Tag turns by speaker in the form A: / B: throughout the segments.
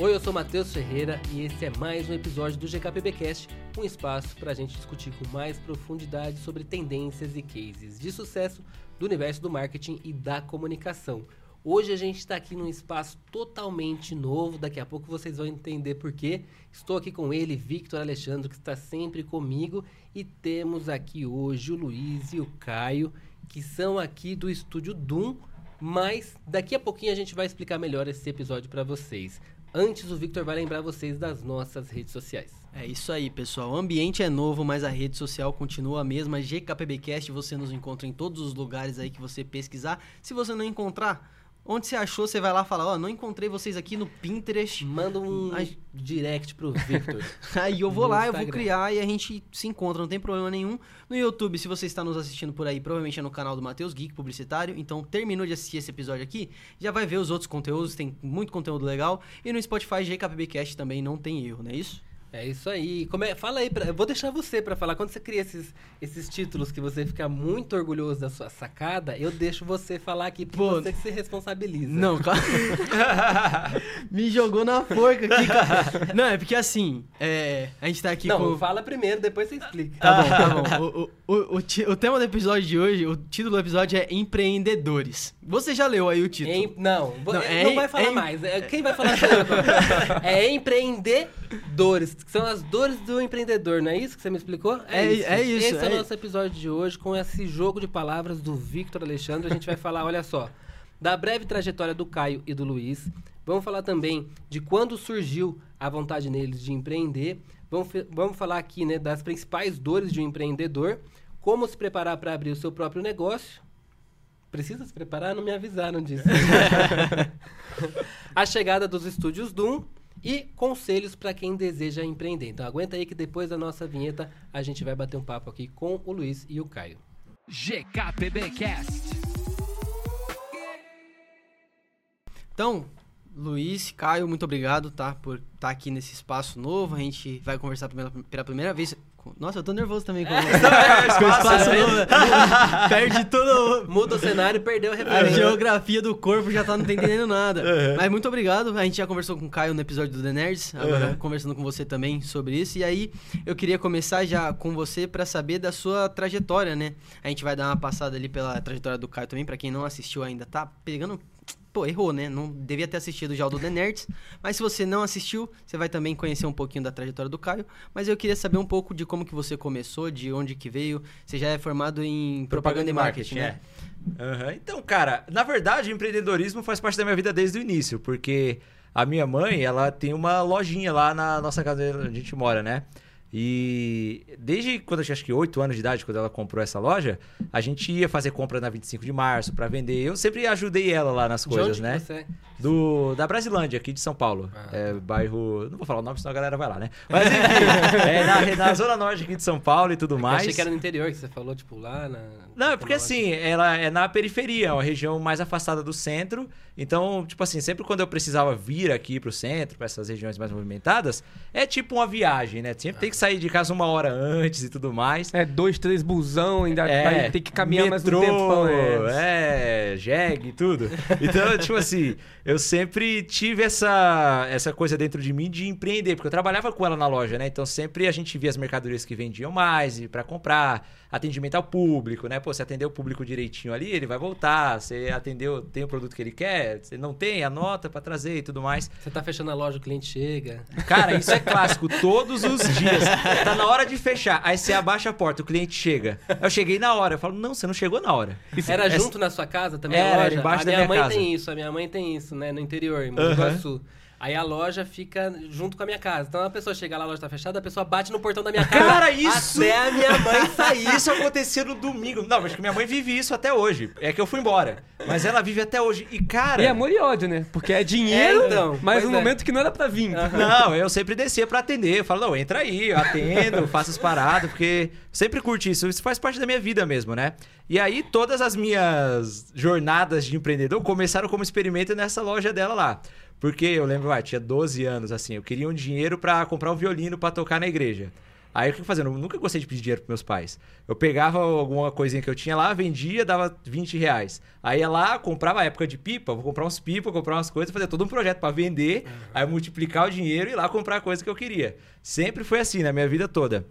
A: Oi, eu sou Matheus Ferreira e esse é mais um episódio do GKPBcast, um espaço para a gente discutir com mais profundidade sobre tendências e cases de sucesso do universo do marketing e da comunicação. Hoje a gente está aqui num espaço totalmente novo, daqui a pouco vocês vão entender por quê. Estou aqui com ele, Victor Alexandre, que está sempre comigo, e temos aqui hoje o Luiz e o Caio, que são aqui do estúdio Doom, mas daqui a pouquinho a gente vai explicar melhor esse episódio para vocês. Antes, o Victor vai lembrar vocês das nossas redes sociais.
B: É isso aí, pessoal. O ambiente é novo, mas a rede social continua a mesma. GKPBcast, você nos encontra em todos os lugares aí que você pesquisar. Se você não encontrar, onde você achou, você vai lá e fala, ó, oh, não encontrei vocês aqui no Pinterest.
A: Manda um Ai... direct pro Victor.
B: aí eu vou lá, Instagram. eu vou criar e a gente se encontra, não tem problema nenhum. No YouTube, se você está nos assistindo por aí, provavelmente é no canal do Matheus Geek Publicitário. Então, terminou de assistir esse episódio aqui, já vai ver os outros conteúdos, tem muito conteúdo legal. E no Spotify, GKPBcast também não tem erro, não é isso?
A: É isso aí. Como é, fala aí, pra, eu vou deixar você para falar. Quando você cria esses, esses títulos que você fica muito orgulhoso da sua sacada, eu deixo você falar aqui, porque Pô, você que se responsabiliza.
B: Não, claro. Me jogou na forca aqui, cara. Não, é porque assim, é, a gente tá aqui
A: não,
B: com...
A: Fala primeiro, depois você explica.
B: Tá bom, tá bom. O, o, o, o, tema do episódio de hoje, o título do episódio é Empreendedores. Você já leu aí o título?
A: Em, não, não, é, não vai falar é, mais. É, quem vai falar É empreendedores que são as dores do empreendedor, não é isso que você me explicou?
B: É, é isso. É isso
A: Esse é, é o nosso episódio de hoje com esse jogo de palavras do Victor Alexandre. A gente vai falar, olha só, da breve trajetória do Caio e do Luiz. Vamos falar também de quando surgiu a vontade neles de empreender. Vamos, vamos falar aqui né, das principais dores de um empreendedor, como se preparar para abrir o seu próprio negócio. Precisa se preparar? Não me avisaram disso. a chegada dos estúdios Doom e conselhos para quem deseja empreender. Então aguenta aí que depois da nossa vinheta a gente vai bater um papo aqui com o Luiz e o Caio.
B: GKPBcast. Então, Luiz, Caio, muito obrigado, tá, por estar tá aqui nesse espaço novo. A gente vai conversar pela, pela primeira vez. Nossa, eu tô nervoso também com, é, com o espaço novo. Perde todo.
A: Muda o cenário e perdeu a
B: referência. A geografia do corpo já tá não entendendo nada. Uhum. Mas muito obrigado. A gente já conversou com o Caio no episódio do The Nerds. Agora uhum. conversando com você também sobre isso. E aí, eu queria começar já com você para saber da sua trajetória, né? A gente vai dar uma passada ali pela trajetória do Caio também, para quem não assistiu ainda, tá pegando pô, errou, né? Não devia ter assistido já o do The Nerds. Mas se você não assistiu, você vai também conhecer um pouquinho da trajetória do Caio. Mas eu queria saber um pouco de como que você começou, de onde que veio. Você já é formado em propaganda, propaganda e marketing, marketing
C: né? É. Uhum. Então, cara, na verdade, o empreendedorismo faz parte da minha vida desde o início, porque a minha mãe, ela tem uma lojinha lá na nossa casa onde a gente mora, né? E desde quando eu tinha acho que 8 anos de idade, quando ela comprou essa loja, a gente ia fazer compra na 25 de março para vender. Eu sempre ajudei ela lá nas coisas, né? Você? É? Do da Brasilândia, aqui de São Paulo. Ah. É, bairro, não vou falar o nome, senão a galera vai lá, né? Mas enfim, é, na, na, zona norte aqui de São Paulo e tudo é mais.
A: Achei que era no interior que você falou, tipo, lá na
C: Não, é porque assim, ela é na periferia, é uma região mais afastada do centro. Então, tipo assim, sempre quando eu precisava vir aqui pro centro, para essas regiões mais movimentadas, é tipo uma viagem, né? Sempre ah. tem que sair de casa uma hora antes e tudo mais.
B: É, dois, três busão, ainda é, vai ter que caminhar metrô, mais um tempo.
C: É, jegue e tudo. Então, tipo assim, eu sempre tive essa, essa coisa dentro de mim de empreender, porque eu trabalhava com ela na loja, né? Então sempre a gente via as mercadorias que vendiam mais para comprar atendimento ao público, né? Pô, você atendeu o público direitinho ali, ele vai voltar. Você atendeu, tem o produto que ele quer, você não tem, anota para trazer e tudo mais.
A: Você tá fechando a loja, o cliente chega.
C: Cara, isso é clássico, todos os dias. Tá na hora de fechar, aí você abaixa a porta, o cliente chega. Eu cheguei na hora, eu falo, não, você não chegou na hora.
A: Era é... junto na sua casa também
C: Era,
A: a loja?
C: embaixo a
A: da
C: minha,
A: minha
C: mãe
A: tem isso, a minha mãe tem isso, né, no interior, em Mogi Guaçu. Aí a loja fica junto com a minha casa. Então a pessoa chega lá, a loja tá fechada, a pessoa bate no portão da minha casa.
C: Cara, isso!
A: Até a minha mãe sair.
C: Isso acontecia no domingo. Não, mas que minha mãe vive isso até hoje. É que eu fui embora. Mas ela vive até hoje. E, cara.
B: E amor e ódio, né? Porque é dinheiro, é, então, mas no é. momento que não era pra vir. Uhum.
C: Não, eu sempre descia pra atender. Eu falo, não, entra aí, eu atendo, faço as paradas, porque sempre curti isso. Isso faz parte da minha vida mesmo, né? E aí, todas as minhas jornadas de empreendedor começaram como experimento nessa loja dela lá. Porque eu lembro, ah, tinha 12 anos, assim, eu queria um dinheiro para comprar um violino para tocar na igreja. Aí o que eu fazia? Eu nunca gostei de pedir dinheiro pros meus pais. Eu pegava alguma coisinha que eu tinha lá, vendia, dava 20 reais. Aí ia lá, comprava a época de pipa, vou comprar uns pipa, comprar umas coisas, fazer todo um projeto para vender, uhum. aí multiplicar o dinheiro e ir lá comprar a coisa que eu queria. Sempre foi assim na minha vida toda.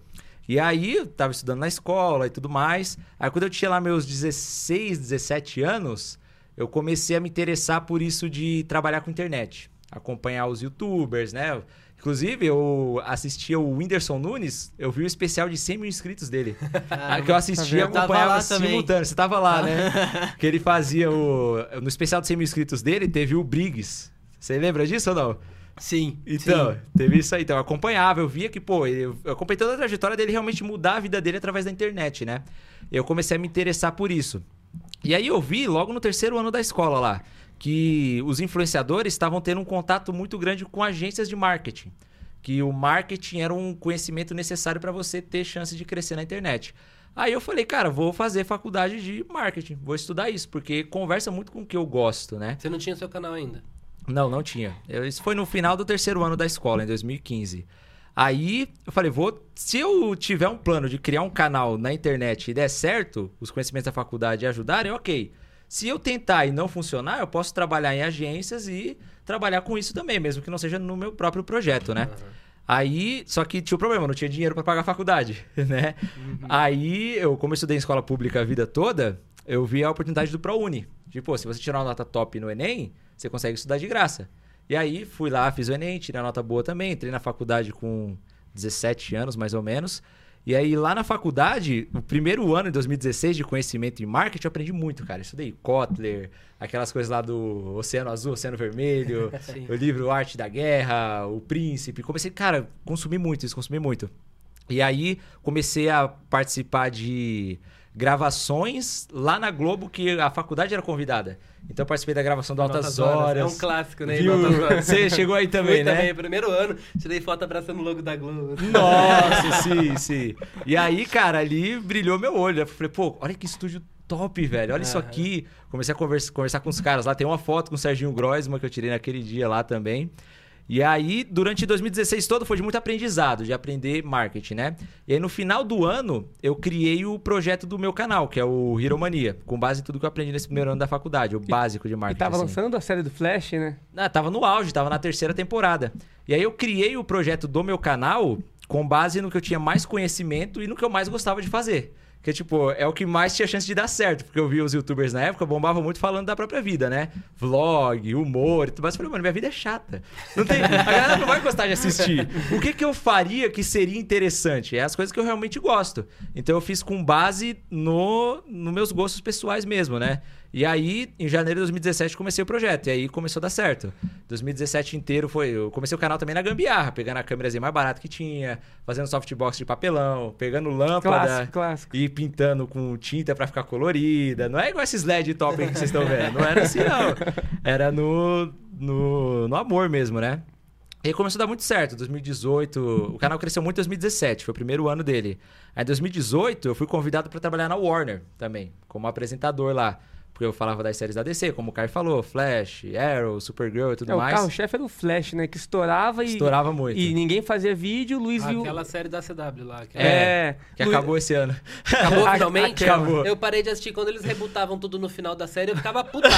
C: E aí eu tava estudando na escola e tudo mais. Aí quando eu tinha lá meus 16, 17 anos, eu comecei a me interessar por isso de trabalhar com internet. Acompanhar os youtubers, né? Inclusive, eu assistia o Whindersson Nunes, eu vi o especial de 100 mil inscritos dele. Ah, que eu assistia e acompanhava simultâneo. Você tava lá, né? que ele fazia o. No especial de 100 mil inscritos dele, teve o Briggs. Você lembra disso ou não?
B: Sim.
C: Então,
B: sim.
C: teve isso aí. Então, eu acompanhava, eu via que, pô, eu, eu acompanhei toda a trajetória dele realmente mudar a vida dele através da internet, né? Eu comecei a me interessar por isso. E aí eu vi logo no terceiro ano da escola lá que os influenciadores estavam tendo um contato muito grande com agências de marketing. Que o marketing era um conhecimento necessário para você ter chance de crescer na internet. Aí eu falei, cara, vou fazer faculdade de marketing, vou estudar isso, porque conversa muito com o que eu gosto, né?
A: Você não tinha seu canal ainda?
C: Não, não tinha. Eu, isso foi no final do terceiro ano da escola, em 2015. Aí eu falei, vou. Se eu tiver um plano de criar um canal na internet e der certo, os conhecimentos da faculdade ajudarem, ok. Se eu tentar e não funcionar, eu posso trabalhar em agências e trabalhar com isso também, mesmo que não seja no meu próprio projeto, né? Uhum. Aí, só que tinha o um problema, não tinha dinheiro para pagar a faculdade, né? Uhum. Aí, eu, como eu estudei em escola pública a vida toda, eu vi a oportunidade do ProUni. Tipo, se você tirar uma nota top no Enem, você consegue estudar de graça. E aí, fui lá, fiz o Enem, tirei a nota boa também, entrei na faculdade com 17 anos, mais ou menos. E aí, lá na faculdade, o primeiro ano, em 2016, de conhecimento em marketing, eu aprendi muito, cara. Estudei Kotler, aquelas coisas lá do Oceano Azul, Oceano Vermelho, o livro Arte da Guerra, O Príncipe. Comecei, cara, consumi muito isso, consumi muito. E aí, comecei a participar de gravações lá na Globo que a faculdade era convidada. Então eu participei da gravação do Altas, Horas. Horas.
A: É um clássico, né?
C: Você chegou aí também, Fui né? também,
A: primeiro ano, tirei foto abraçando o logo da Globo.
C: Nossa, sim, sim. E aí, cara, ali brilhou meu olho. Eu falei, pô, olha que estúdio top, velho. Olha isso aqui. Comecei a conversa, conversar com os caras lá. Tem uma foto com o Serginho Groisman que eu tirei naquele dia lá também. E aí, durante 2016 todo, foi de muito aprendizado, de aprender marketing, né? E aí, no final do ano, eu criei o projeto do meu canal, que é o Hero Mania, com base em tudo que eu aprendi nesse primeiro ano da faculdade, o e, básico de marketing.
D: E tava assim. lançando a série do Flash, né?
C: Ah, tava no auge, tava na terceira temporada. E aí, eu criei o projeto do meu canal com base no que eu tinha mais conhecimento e no que eu mais gostava de fazer. Que, tipo, é o que mais tinha chance de dar certo. Porque eu vi os youtubers na época bombavam muito falando da própria vida, né? Vlog, humor e tudo mais. Eu falei, mano, minha vida é chata. Não tem... A galera não vai gostar de assistir. O que, que eu faria que seria interessante? É as coisas que eu realmente gosto. Então eu fiz com base no, no meus gostos pessoais mesmo, né? E aí, em janeiro de 2017, comecei o projeto. E aí começou a dar certo. 2017 inteiro foi. Eu comecei o canal também na gambiarra, pegando a câmerazinha mais barata que tinha, fazendo softbox de papelão, pegando lâmpada
D: clássico, clássico.
C: e pintando com tinta para ficar colorida. Não é igual esses LED top que vocês estão vendo. Não era assim, não. Era no, no, no amor mesmo, né? E aí começou a dar muito certo. 2018, o canal cresceu muito em 2017, foi o primeiro ano dele. Aí em 2018, eu fui convidado para trabalhar na Warner também, como apresentador lá. Porque eu falava das séries da DC, como o Caio falou, Flash, Arrow, Supergirl e tudo é, mais.
D: O carro-chefe era o Flash, né? Que estourava e.
C: Estourava muito.
D: E ninguém fazia vídeo, o Luiz
A: ah,
D: viu.
A: Aquela série da CW lá.
C: Que é, que Luiz... acabou esse ano.
A: Acabou finalmente? Acabou. Eu parei de assistir quando eles rebutavam tudo no final da série, eu ficava putaço.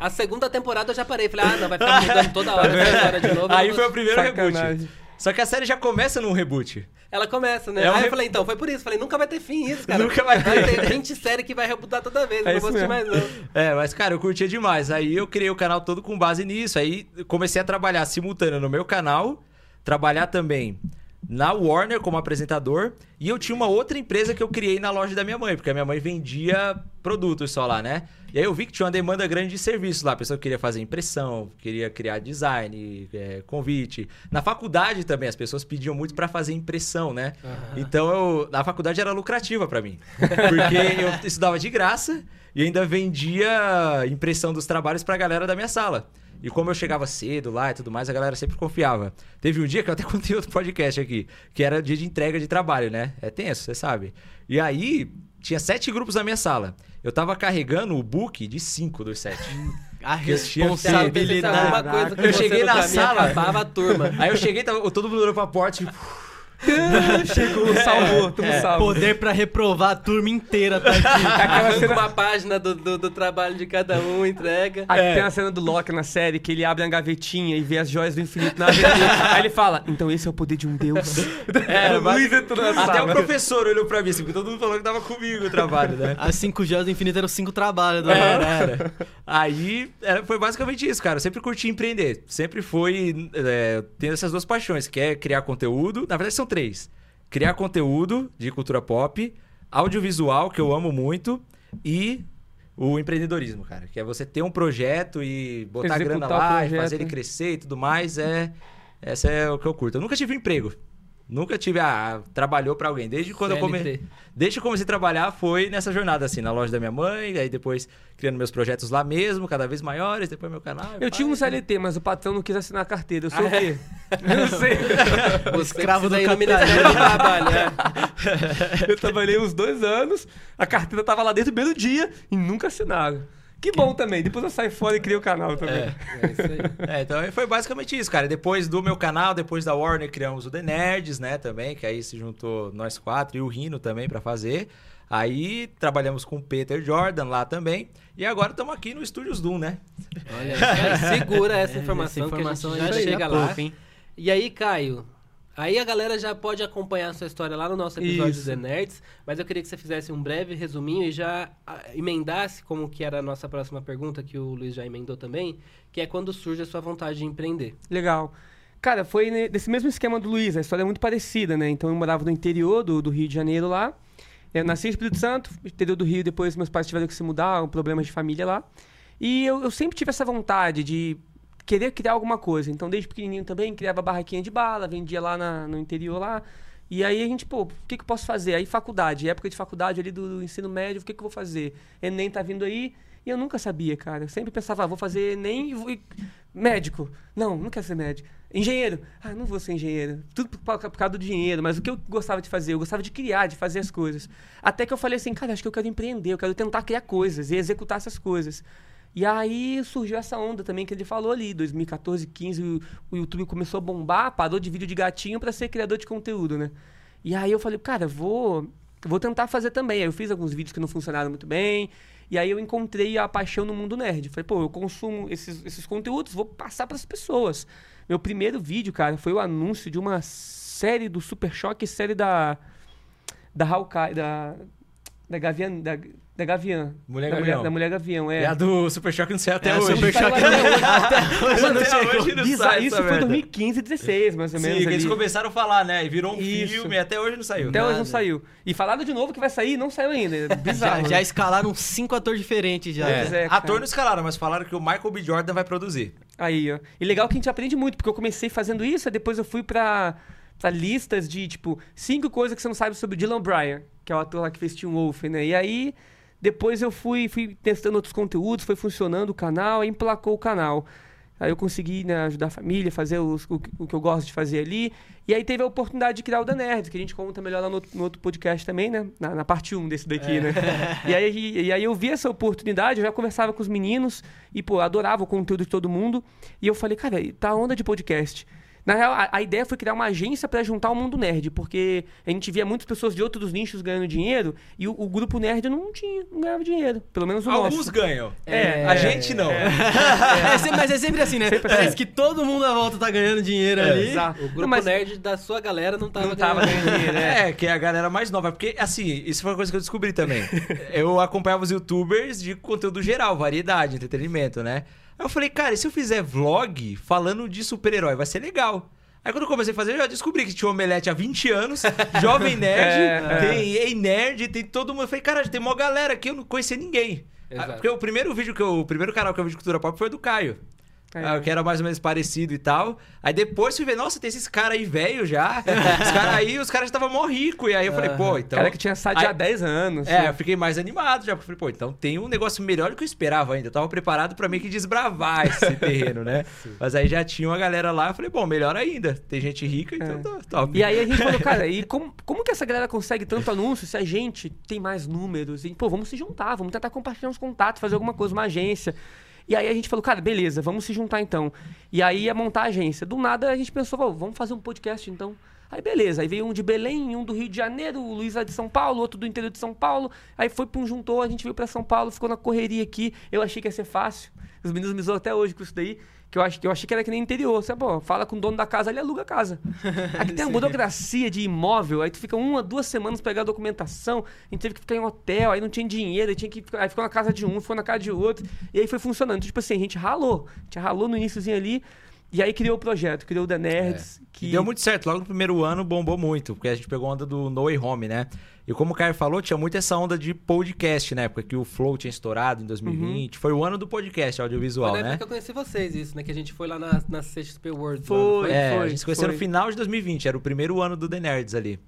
A: a segunda temporada eu já parei. Falei, ah, não, vai ficar mudando toda hora, toda hora de novo.
C: Aí foi o primeiro Sacanagem. reboot. Só que a série já começa num reboot.
A: Ela começa, né? É um Aí re... eu falei, então, foi por isso. Falei, nunca vai ter fim isso, cara.
C: Nunca vai ter.
A: Vai ter 20 séries que vai rebootar toda vez. É não vou assistir mais, não.
C: É, mas, cara, eu curtia demais. Aí eu criei o canal todo com base nisso. Aí comecei a trabalhar simultâneo no meu canal, trabalhar também na Warner como apresentador. E eu tinha uma outra empresa que eu criei na loja da minha mãe, porque a minha mãe vendia produtos só lá, né? E aí eu vi que tinha uma demanda grande de serviço lá. A pessoa queria fazer impressão, queria criar design, é, convite. Na faculdade também, as pessoas pediam muito para fazer impressão, né? Uhum. Então eu, a faculdade era lucrativa para mim. Porque eu estudava de graça e ainda vendia impressão dos trabalhos pra galera da minha sala. E como eu chegava cedo lá e tudo mais, a galera sempre confiava. Teve um dia que eu até contei outro podcast aqui, que era dia de entrega de trabalho, né? É tenso, você sabe. E aí, tinha sete grupos na minha sala. Eu tava carregando o book de cinco dos sete.
B: A responsabilidade.
A: Eu cheguei na sala. Acabava a turma.
C: Aí eu cheguei, tava, todo mundo olhou pra porta, tipo.
D: Chegou, salvou, tudo salvo.
B: Poder pra reprovar a turma inteira tá aqui.
D: Aquela cena,
A: uma página do, do, do trabalho de cada um, entrega.
D: Aí tem a cena do Loki na série que ele abre uma gavetinha e vê as joias do infinito na gaveta. Aí ele fala: Então esse é o poder de um deus.
C: É,
D: entrou na
C: Até o professor olhou pra mim, assim, porque todo mundo falou que tava comigo o trabalho, né?
B: As cinco joias do infinito eram cinco trabalhos. Do...
C: Era, era. Aí era, foi basicamente isso, cara. Eu sempre curti empreender. Sempre foi é, tendo essas duas paixões, que é criar conteúdo. Na verdade, são três: criar conteúdo de cultura pop, audiovisual, que eu amo muito, e o empreendedorismo, cara. Que é você ter um projeto e botar
D: Executar
C: grana lá e fazer ele
D: né?
C: crescer e tudo mais. É, essa é o que eu curto. Eu nunca tive um emprego. Nunca tive, ah, trabalhou pra alguém. Desde quando eu comecei.
A: CLT.
C: Desde que eu comecei a trabalhar foi nessa jornada, assim, na loja da minha mãe, aí depois criando meus projetos lá mesmo, cada vez maiores, depois meu canal.
D: Eu tive um
C: pai,
D: CLT, mas o patrão não quis assinar a carteira. Eu sou o quê? Eu não sei.
A: Você
B: Escravo do.
A: Ministério do Trabalho, é.
D: Eu trabalhei uns dois anos, a carteira tava lá desde o primeiro dia e nunca assinaram. Que bom também. Depois eu saio fora e criei o canal também.
C: É.
A: É isso aí.
C: É, então foi basicamente isso, cara. Depois do meu canal, depois da Warner, criamos o The Nerds, né, também, que aí se juntou nós quatro e o Rino também pra fazer. Aí trabalhamos com o Peter Jordan lá também. E agora estamos aqui no Estúdios Doom, né?
A: Olha, segura essa
B: É,
A: informação,
B: essa informação
A: que
B: a
A: gente já
B: gente
A: chega
B: chega
A: lá.
B: pouco, hein?
A: E aí, Caio, aí a galera já pode acompanhar a sua história lá no nosso episódio
D: Isso.
A: do The Nerds, mas eu queria que você fizesse um breve resuminho e já ah, emendasse como que era a nossa próxima pergunta, que o Luiz já emendou também, que é quando surge a sua vontade de empreender.
D: Legal. Cara, foi desse mesmo esquema do Luiz, a história é muito parecida, né? Então eu morava no interior do, do Rio de Janeiro lá. Eu nasci em Espírito Santo, interior do Rio, depois meus pais tiveram que se mudar, um problema de família lá. E eu, eu sempre tive essa vontade de querer criar alguma coisa. Então, desde pequenininho também, criava barraquinha de bala, vendia lá na- no interior lá. E aí a gente, pô, o que, que eu posso fazer? Aí faculdade, época de faculdade ali do, do ensino médio, o que, que eu vou fazer? Enem tá vindo aí, e eu nunca sabia, cara. Eu sempre pensava, ah, vou fazer Enem e vou... Médico. Não, não quero ser médico. Engenheiro. Ah, não vou ser engenheiro. Tudo por, por causa do dinheiro. Mas o que eu gostava de fazer? Eu gostava de criar, de fazer as coisas. Até que eu falei assim, cara, acho que eu quero empreender, eu quero tentar criar coisas e executar essas coisas. E aí surgiu essa onda também que ele falou ali, 2014, 15, o, YouTube começou a bombar, parou de vídeo de gatinho para ser criador de conteúdo, né? E aí eu falei, cara, vou vou tentar fazer também. Aí eu fiz alguns vídeos que não funcionaram muito bem. E aí eu encontrei a paixão no mundo nerd. Falei, pô, eu consumo esses, esses conteúdos, vou passar para as pessoas. Meu primeiro vídeo, cara, foi o anúncio de uma série do Super Choque, série da da Hawkeye, da da Gavião, da, da Gavião.
C: Mulher
D: da
C: Gavião.
D: Mulher, da Mulher Gavião, é.
C: É a do Super Choque não sei até
B: É,
C: hoje.
B: Super Choque
D: até hoje.
C: Mano, até hoje não sai
D: isso
C: essa
D: foi
C: merda.
D: 2015, 16, mais ou
C: Sim,
D: menos.
C: que eles
D: ali.
C: começaram a falar, né? E virou um
D: Isso.
C: filme, até hoje não saiu.
D: Até
C: Nada.
D: hoje não saiu. E falaram de novo que vai sair, não saiu ainda. É
B: Já,
D: Bizarro.
B: já escalaram cinco atores diferentes já.
C: É.
D: É.
C: Ator não escalaram, mas falaram que o Michael B. Jordan vai produzir.
D: Aí, ó. E legal que a gente aprende muito, porque eu comecei fazendo isso, depois eu fui pra, pra listas de, tipo, cinco coisas que você não sabe sobre o Dylan Bryan, que é o ator lá que fez Teen Wolf, né? E aí, depois eu fui, fui testando outros conteúdos, foi funcionando o canal, emplacou o canal. Aí eu consegui né, ajudar a família, fazer os- o, que- o que eu gosto de fazer ali. E aí teve a oportunidade de criar o The Nerds, que a gente conta melhor lá no, outro- no outro podcast também, né? Na, na parte 1 desse daqui, né? E aí, e aí eu vi essa oportunidade, eu já conversava com os meninos e, pô, adorava o conteúdo de todo mundo. E eu falei, cara, tá onda de podcast. Na real, a, a ideia foi criar uma agência pra juntar o mundo nerd, porque a gente via muitas pessoas de outros nichos ganhando dinheiro e o, o grupo nerd não tinha, não ganhava dinheiro. Pelo menos o
C: Alguns
D: nosso.
C: ganham.
D: É,
C: a gente não.
B: É, sempre- mas é sempre assim, né? Parece que todo mundo à volta tá ganhando dinheiro ali.
D: Exato.
A: O grupo
D: Não, mas
A: nerd da sua galera não tava,
D: não tava
A: ganhando.
D: ganhando dinheiro, é.
C: É, que é a galera mais nova. Porque, assim, isso foi uma coisa que eu descobri também. eu acompanhava os youtubers de conteúdo geral, variedade, entretenimento, né? Aí eu falei, cara, e se eu fizer vlog falando de super-herói? Vai ser legal. Aí quando eu comecei a fazer, eu já descobri que tinha Omelete há 20 anos, Jovem Nerd,
D: É, é.
C: tem Ei Nerd, tem todo mundo. Eu falei, cara, tem uma galera aqui, eu não conhecia ninguém.
A: Exato.
C: Ah, Porque o primeiro vídeo que eu. O primeiro canal que eu vi de cultura pop foi do Caio.
D: É.
C: Ah, que era mais ou menos parecido e tal. Aí depois fui ver, nossa, tem esses caras aí velho já. os caras aí, os caras estavam mó rico. E aí eu falei, pô, então.
D: Cara que tinha
C: Aí-
D: há 10 anos.
C: É, eu fiquei mais animado já. porque eu Falei, pô, então tem um negócio melhor do que eu esperava ainda. Eu tava preparado pra meio que desbravar esse terreno, né? Mas aí já tinha uma galera lá. Eu falei, bom, melhor ainda. Tem gente rica, então
D: É.
C: tá top.
D: E aí a gente falou, cara, e como, como que essa galera consegue tanto anúncio se a gente tem mais números? E, pô, vamos se juntar, vamos tentar compartilhar uns contatos, fazer alguma coisa, uma agência. E aí a gente falou, cara, beleza, vamos se juntar então. E aí ia montar a agência. Do nada a gente pensou, "Pô, vamos fazer um podcast então. Aí beleza, aí veio um de Belém, um do Rio de Janeiro, o Luiz lá de São Paulo, outro do interior de São Paulo. Aí foi pra um juntou, a gente veio pra São Paulo, ficou na correria aqui. Eu achei que ia ser fácil. Os meninos me zoam até hoje com isso daí. Que eu, acho, que eu achei que era que nem interior. Você, pô, fala com o dono da casa, ele aluga a casa. Aqui tem uma burocracia de imóvel, aí tu fica uma, duas semanas pegar a documentação, a gente teve que ficar em hotel, aí não tinha dinheiro, aí, tinha que, aí ficou na casa de um, ficou na casa de outro, e aí foi funcionando. Então, tipo assim, a gente ralou. A gente ralou no iníciozinho ali, e aí criou o projeto, criou o The Nerds.
C: É.
D: Que...
C: Deu muito certo. Logo no primeiro ano bombou muito, porque a gente pegou a onda do No Way Home, né? E como o Caio falou, tinha muito essa onda de podcast na época, que o Flow tinha estourado em 2020. Foi o ano do podcast audiovisual,
A: Foi na
C: né?
A: época que eu conheci vocês, isso, né? Que a gente foi lá na, na CXP World.
D: Foi.
A: não
C: É,
D: foi,
C: a gente se conheceu
D: foi.
C: no final de 2020, era o primeiro ano do The Nerds ali.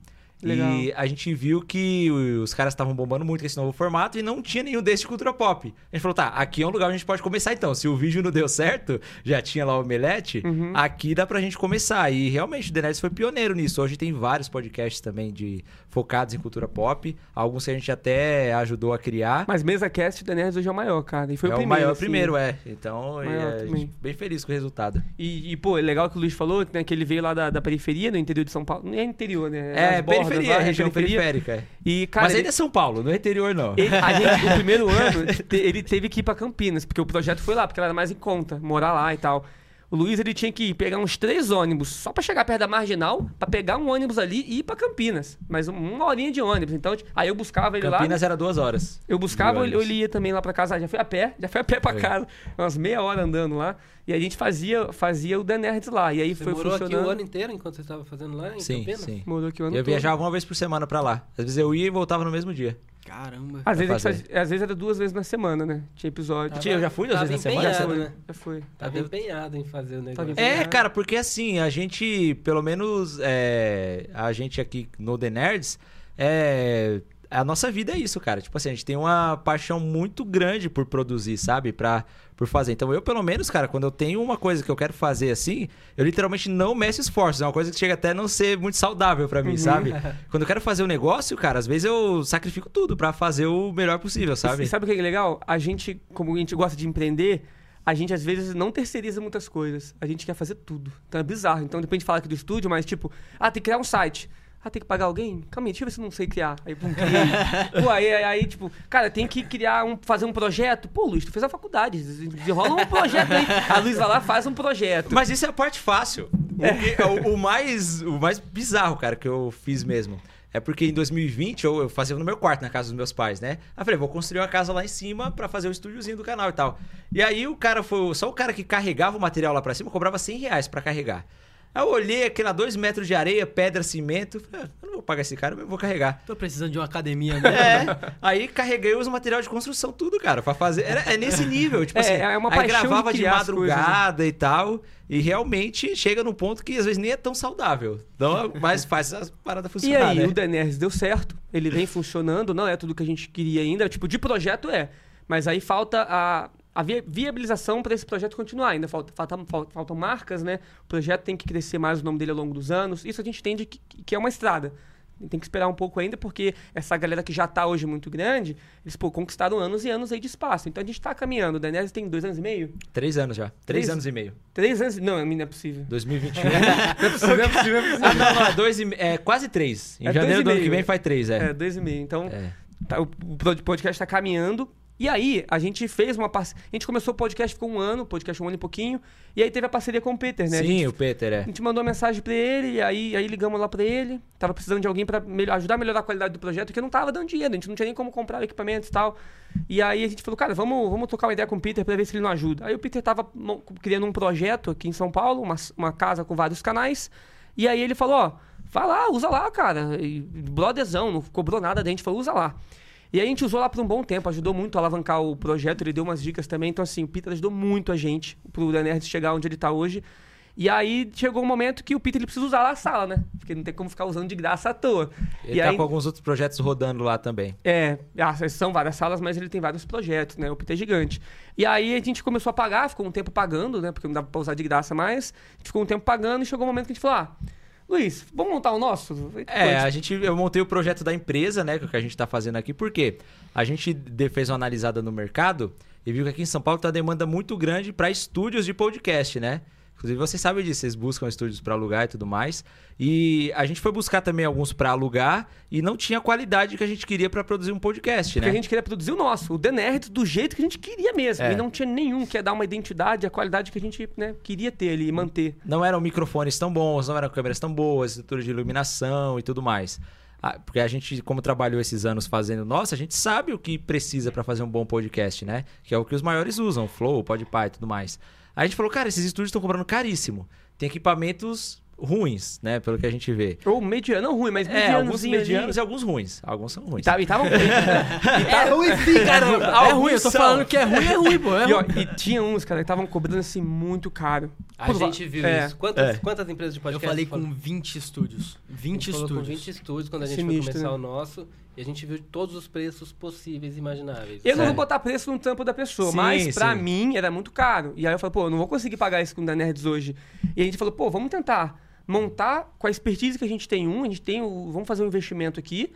D: Legal.
C: E a gente viu que os caras estavam bombando muito com esse novo formato e não tinha nenhum desse de cultura pop. A gente falou, tá, aqui é um lugar onde a gente pode começar então. Se o vídeo não deu certo, já tinha lá o Omelete,
D: Uhum.
C: aqui dá pra gente começar. E realmente o The Nerds foi pioneiro nisso. Hoje tem vários podcasts também de focados em cultura pop, alguns que a gente até ajudou a criar.
D: Mas MesaCast The Nerds hoje é o maior, cara. E foi
C: é
D: o
C: o
D: primeiro.
C: maior
D: assim.
C: primeiro, é. Então, é, bem feliz com o resultado.
D: E, e, pô, é legal que o Luiz falou, né, que ele veio lá da, da periferia, no interior de São Paulo. Não é interior, né?
C: É,
D: bordas
C: periferia, região periférica.
D: E, cara,
C: Mas
D: ele-
C: ainda é São Paulo, não é interior não.
D: ele- a gente, o primeiro ano, ele teve que ir pra Campinas, porque o projeto foi lá, porque ela era mais em conta, morar lá e tal. O Luiz, ele tinha que pegar uns três ônibus, só pra chegar perto da Marginal, pra pegar um ônibus ali e ir pra Campinas. Mas um- uma horinha de ônibus. Então, aí eu buscava ele lá.
C: Campinas era duas horas.
D: Eu buscava,
C: de
D: ele, ia também lá pra casa. Já foi a pé, já foi a pé pra
C: Foi.
D: casa. Umas meia hora andando lá. E a gente fazia, fazia o The Nerds lá. E aí
A: Você
D: foi
A: morou aqui
D: funcionando.
A: o ano inteiro enquanto você estava fazendo lá em
C: Sim,
A: Campinas?
C: sim.
D: Morou aqui o ano
C: Eu
D: todo.
C: viajava uma vez por semana pra lá. Às vezes eu ia e voltava no mesmo dia.
B: Caramba.
D: Às vezes,
C: fazer.
D: às vezes era duas vezes na semana, né? Tinha episódio.
A: Tava-
C: Tinha, eu já fui duas vezes na semana.
D: Já foi,
A: né?
D: Já foi.
A: Tava empenhado em fazer o negócio.
C: É, cara, porque assim, a gente, pelo menos é, a gente aqui no The Nerds, é, a nossa vida é isso, cara. Tipo assim, a gente tem uma paixão muito grande por produzir, sabe? Pra, por fazer. Então eu, pelo menos, cara, quando eu tenho uma coisa que eu quero fazer assim, eu literalmente não meço esforços. É uma coisa que chega até a não ser muito saudável pra mim, sabe? Quando eu quero fazer um negócio, cara, às vezes eu sacrifico tudo pra fazer o melhor possível, sabe?
D: E sabe o que é legal? A gente, como a gente gosta de empreender, a gente às vezes não terceiriza muitas coisas. A gente quer fazer tudo. Então é bizarro. Então depois a gente fala aqui do estúdio, mas tipo, ah, tem que criar um site. Ah, tem que pagar alguém? Calma aí, deixa eu ver se eu não sei criar. Aí, pum, criei. Pô, aí, aí, aí, tipo, cara, tem que criar um, fazer um projeto. Pô, Luiz, tu fez a faculdade, desenrola um projeto aí. A Luiz vai lá, faz um projeto.
C: Mas isso é a parte fácil. O, que- o- o mais, o mais bizarro, cara, que eu fiz mesmo. É porque em 2020 eu, eu fazia no meu quarto, na casa dos meus pais, né? Aí eu falei, vou construir uma casa lá em cima pra fazer o estúdiozinho do canal e tal. E aí o cara foi. Só o cara que carregava o material lá pra cima cobrava 100 reais pra carregar. Aí eu olhei aquela 2 metros de areia, pedra, cimento. Falei, ah, eu não vou pagar esse cara, eu vou carregar.
B: Tô precisando de uma academia mesmo.
C: É, aí carreguei os materiais de construção, tudo, cara, pra fazer. Era, é nesse nível, tipo
D: É,
C: assim.
D: é uma
C: aí
D: paixão de
C: gravava de,
D: criar as coisas, né?
C: madrugada e tal. E realmente chega num ponto que às vezes nem é tão saudável. Então, mas faz as paradas
D: E
C: funcionar.
D: aí,
C: né?
D: o DNRs deu certo, ele vem funcionando, não é tudo que a gente queria ainda, tipo, de projeto é, mas aí falta a, a vi- viabilização para esse projeto continuar, ainda falta, falta, fal- faltam marcas, né? O projeto tem que crescer mais o nome dele ao longo dos anos, isso a gente entende que, que é uma estrada. Tem que esperar um pouco ainda, porque essa galera que já tá hoje muito grande, eles pô, conquistaram anos e anos aí de espaço. Então a gente tá caminhando. O DNRs tem dois anos e meio?
C: Três anos já. Três,
D: Três?
C: anos e meio.
D: Três anos? Não, não é possível.
C: 2021.
D: Não é possível, não é possível, é
C: ah, não, não, é, dois e, é quase três. Em
D: É
C: janeiro do ano que vem faz três, é.
D: É, dois e meio. Então,
C: É.
D: Tá, o o pod- podcast está caminhando. E aí, a gente fez uma parceria. A gente começou o podcast, ficou um ano, podcast um ano e pouquinho. E aí teve a parceria com o Peter, né?
C: Sim,
D: gente,
C: o Peter, é.
D: a gente mandou uma mensagem pra ele, e aí, aí ligamos lá pra ele. Tava precisando de alguém pra melhor- ajudar a melhorar a qualidade do projeto, porque não tava dando dinheiro, a gente não tinha nem como comprar o equipamento e tal. E aí a gente falou, cara, vamos, vamos trocar uma ideia com o Peter pra ver se ele não ajuda. Aí o Peter tava criando um projeto aqui em São Paulo, uma, uma casa com vários canais. E aí ele falou, ó, vai lá, usa lá, cara. E, brotherzão, não cobrou nada, daí a gente falou, usa lá. E aí a gente usou lá por um bom tempo, ajudou muito a alavancar o projeto, ele deu umas dicas também. Então, assim, o Peter ajudou muito a gente pro The Nerd chegar onde ele tá hoje. E aí chegou um momento que o Peter ele precisa usar lá a sala, né? Porque não tem como ficar usando de graça à toa.
C: Ele
D: e
C: tá
D: aí,
C: com alguns outros projetos rodando lá também.
D: é, ah, são várias salas, mas ele tem vários projetos, né? O Peter é gigante. E aí a gente começou a pagar, ficou um tempo pagando, né? Porque não dava pra usar de graça mais. A gente ficou um tempo pagando e chegou um momento que a gente falou: ah, Luiz, vamos montar o nosso?
C: É, a gente, eu montei o projeto da empresa, né, que é a gente tá fazendo aqui, porque a gente fez uma analisada no mercado e viu que aqui em São Paulo tá uma demanda muito grande para estúdios de podcast, né? Inclusive, vocês sabem disso, vocês buscam estúdios para alugar e tudo mais. E a gente foi buscar também alguns para alugar e não tinha a qualidade que a gente queria para produzir um podcast,
D: Porque
C: né?
D: a gente queria produzir o nosso, o Nerd, do jeito que a gente queria mesmo.
C: É.
D: E não tinha nenhum que ia dar uma identidade, a qualidade que a gente né, queria ter ali e manter.
C: Não eram microfones tão bons, não eram câmeras tão boas, estrutura de iluminação e tudo mais. Ah, Porque a gente, como trabalhou esses anos fazendo nossa, a gente sabe o que precisa para fazer um bom podcast, né? Que é o que os maiores usam, Flow, Podpah e tudo mais. Aí a gente falou, cara, esses estúdios estão cobrando caríssimo. Tem equipamentos ruins, né? Pelo que a gente vê.
D: Ou mediano, não ruim, mas
C: É,
D: mediano.
C: alguns medianos e alguns ruins. Alguns são ruins.
D: E tava, e tava
B: É ruim sim, caramba. É ruim, eu tô
C: são.
B: falando que é ruim, é ruim, pô. É
D: E, ó,
B: ruim.
D: e tinha uns, cara, que estavam cobrando assim muito caro.
A: A
D: Pô,
A: gente viu
D: é.
A: isso. Quantas,
C: É.
A: quantas empresas de
B: Eu
A: podcast
B: falei
A: você falou?
B: com 20 estúdios.
A: A
B: 20
A: gente falou com
B: estúdios.
A: 20 estúdios quando a gente
D: Sinistro,
A: foi começar
D: né?
A: o nosso. E a gente viu todos os preços possíveis e imagináveis.
D: Eu não
C: É.
D: vou botar preço no tampo da pessoa,
C: Sim,
D: mas pra
C: sim.
D: mim era muito caro. E aí eu falei, pô, eu não vou conseguir pagar isso com o da Nerds hoje. E a gente falou, pô, vamos tentar montar com a expertise que a gente tem um, a gente tem o, vamos fazer um investimento aqui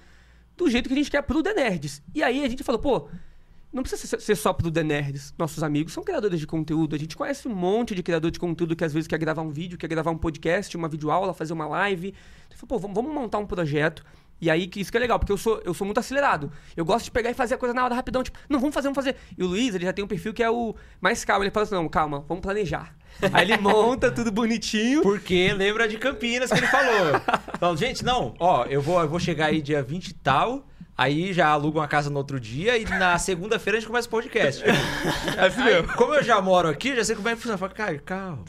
D: do jeito que a gente quer pro The Nerds. E aí a gente falou, pô, não precisa ser- só pro The Nerds. Nossos amigos são criadores de conteúdo. A gente conhece um monte de criador de conteúdo que às vezes quer gravar um vídeo, quer gravar um podcast, uma videoaula, fazer uma live. Então, falou, pô, vamos montar um projeto. E aí, isso que é legal, porque eu sou, eu sou muito acelerado. Eu gosto de pegar e fazer a coisa na hora, rapidão. Tipo, não, vamos fazer, vamos fazer. E o Luiz, ele já tem um perfil que é o mais calmo. Ele fala assim, não, calma, vamos planejar. Aí ele monta tudo bonitinho.
C: Porque lembra de Campinas que ele falou. Falou, gente, não, ó, eu vou, eu vou chegar aí dia 20 e tal, aí já alugo uma casa no outro dia e na segunda-feira a gente começa o podcast. Aí, como eu já moro aqui, já sei como é que funciona. Eu falo, cara, calma,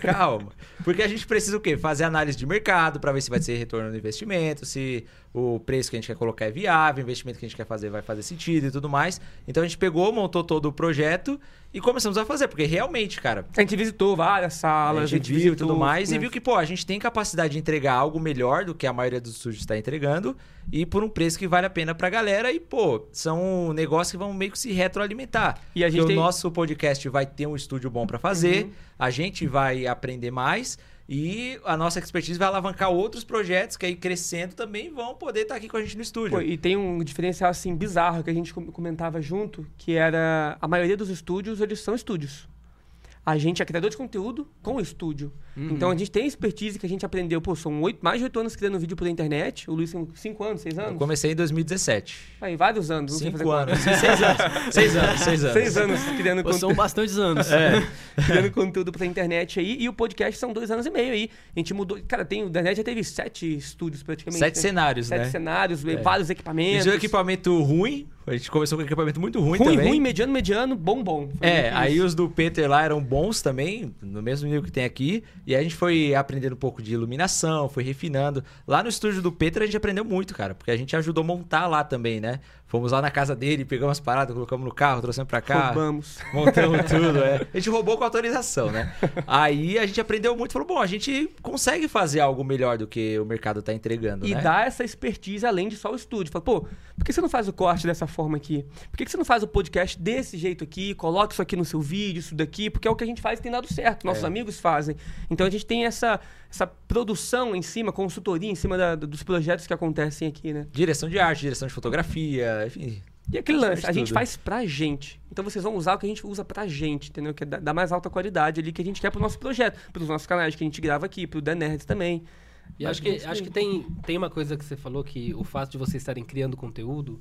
C: calma. Porque a gente precisa o quê? Fazer análise de mercado pra ver se vai ser retorno do investimento, se o preço que a gente quer colocar é viável, o investimento que a gente quer fazer vai fazer sentido e tudo mais. Então a gente pegou, montou todo o projeto e começamos a fazer, porque realmente, cara,
D: A gente visitou várias salas,
C: a gente viu e tudo mais,
D: né?
C: e viu que, pô, a gente tem capacidade de entregar algo melhor do que a maioria dos estúdios está entregando, e por um preço que vale a pena pra galera, e, pô, são negócios que vão meio que se retroalimentar.
D: E a gente tem-
C: o nosso podcast vai ter um estúdio bom pra fazer,
D: Uhum.
C: a gente vai aprender mais, e a nossa expertise vai alavancar outros projetos que aí crescendo também vão poder estar aqui com a gente no estúdio.
D: Pô, e tem um diferencial assim bizarro que a gente com- comentava junto, que era a maioria dos estúdios, eles são estúdios. A gente é criador de conteúdo com o estúdio. Então a gente tem expertise que a gente aprendeu. Pô, são oito, mais de oito anos criando vídeo pela internet. O Luiz tem cinco anos, seis
C: Eu
D: anos?
C: comecei em 2017.
D: Aí, vários anos. Não sei fazer
C: Cinco
D: conta.
C: anos. seis anos. Seis anos, seis anos.
D: Seis anos criando,
B: Pô, São
D: conteúdo,
B: bastantes anos.
C: É.
D: criando conteúdo pela internet aí. E o podcast são dois anos e meio aí. A gente mudou. Cara, tem, o internet já teve sete estúdios praticamente.
C: Sete
D: né?
C: cenários,
D: Sete
C: né?
D: cenários,
C: É.
D: vários equipamentos.
C: tinha um equipamento ruim. A gente começou com um equipamento muito ruim,
D: ruim,
C: também.
D: ruim, mediano, mediano, bom, bom. Foi
C: É, aí
D: isso.
C: os do Peter lá eram bons também, no mesmo nível que tem aqui. E aí a gente foi aprendendo um pouco de iluminação, foi refinando. Lá no estúdio do Peter a gente aprendeu muito, cara, porque a gente ajudou a montar lá também, né? Fomos lá na casa dele, pegamos as paradas, colocamos no carro, trouxemos pra cá.
D: Roubamos.
C: Montamos tudo, é. A gente roubou com autorização, né? Aí a gente aprendeu muito, falou, bom, a gente consegue fazer algo melhor do que o mercado tá entregando,
D: E
C: né?
D: dá essa expertise além de só o estúdio. Fala, pô, por que você não faz o corte dessa forma aqui? Por que você não faz o podcast desse jeito aqui? Coloca isso aqui no seu vídeo, isso daqui, porque é o que a gente faz e tem dado certo. Nossos
C: É.
D: amigos fazem. Então a gente tem essa, essa produção em cima, consultoria em cima da- dos projetos que acontecem aqui, né?
C: Direção de arte, direção de fotografia, enfim.
D: E aquele lance, a gente
C: tudo.
D: faz pra gente. Então vocês vão usar o que a gente usa pra gente, entendeu? Que é da, da mais alta qualidade ali que a gente quer pro nosso projeto, pros nossos canais que a gente grava aqui, pro The Nerds também.
A: E acho que, acho que tem, tem uma coisa que você falou que o fato de vocês estarem criando conteúdo,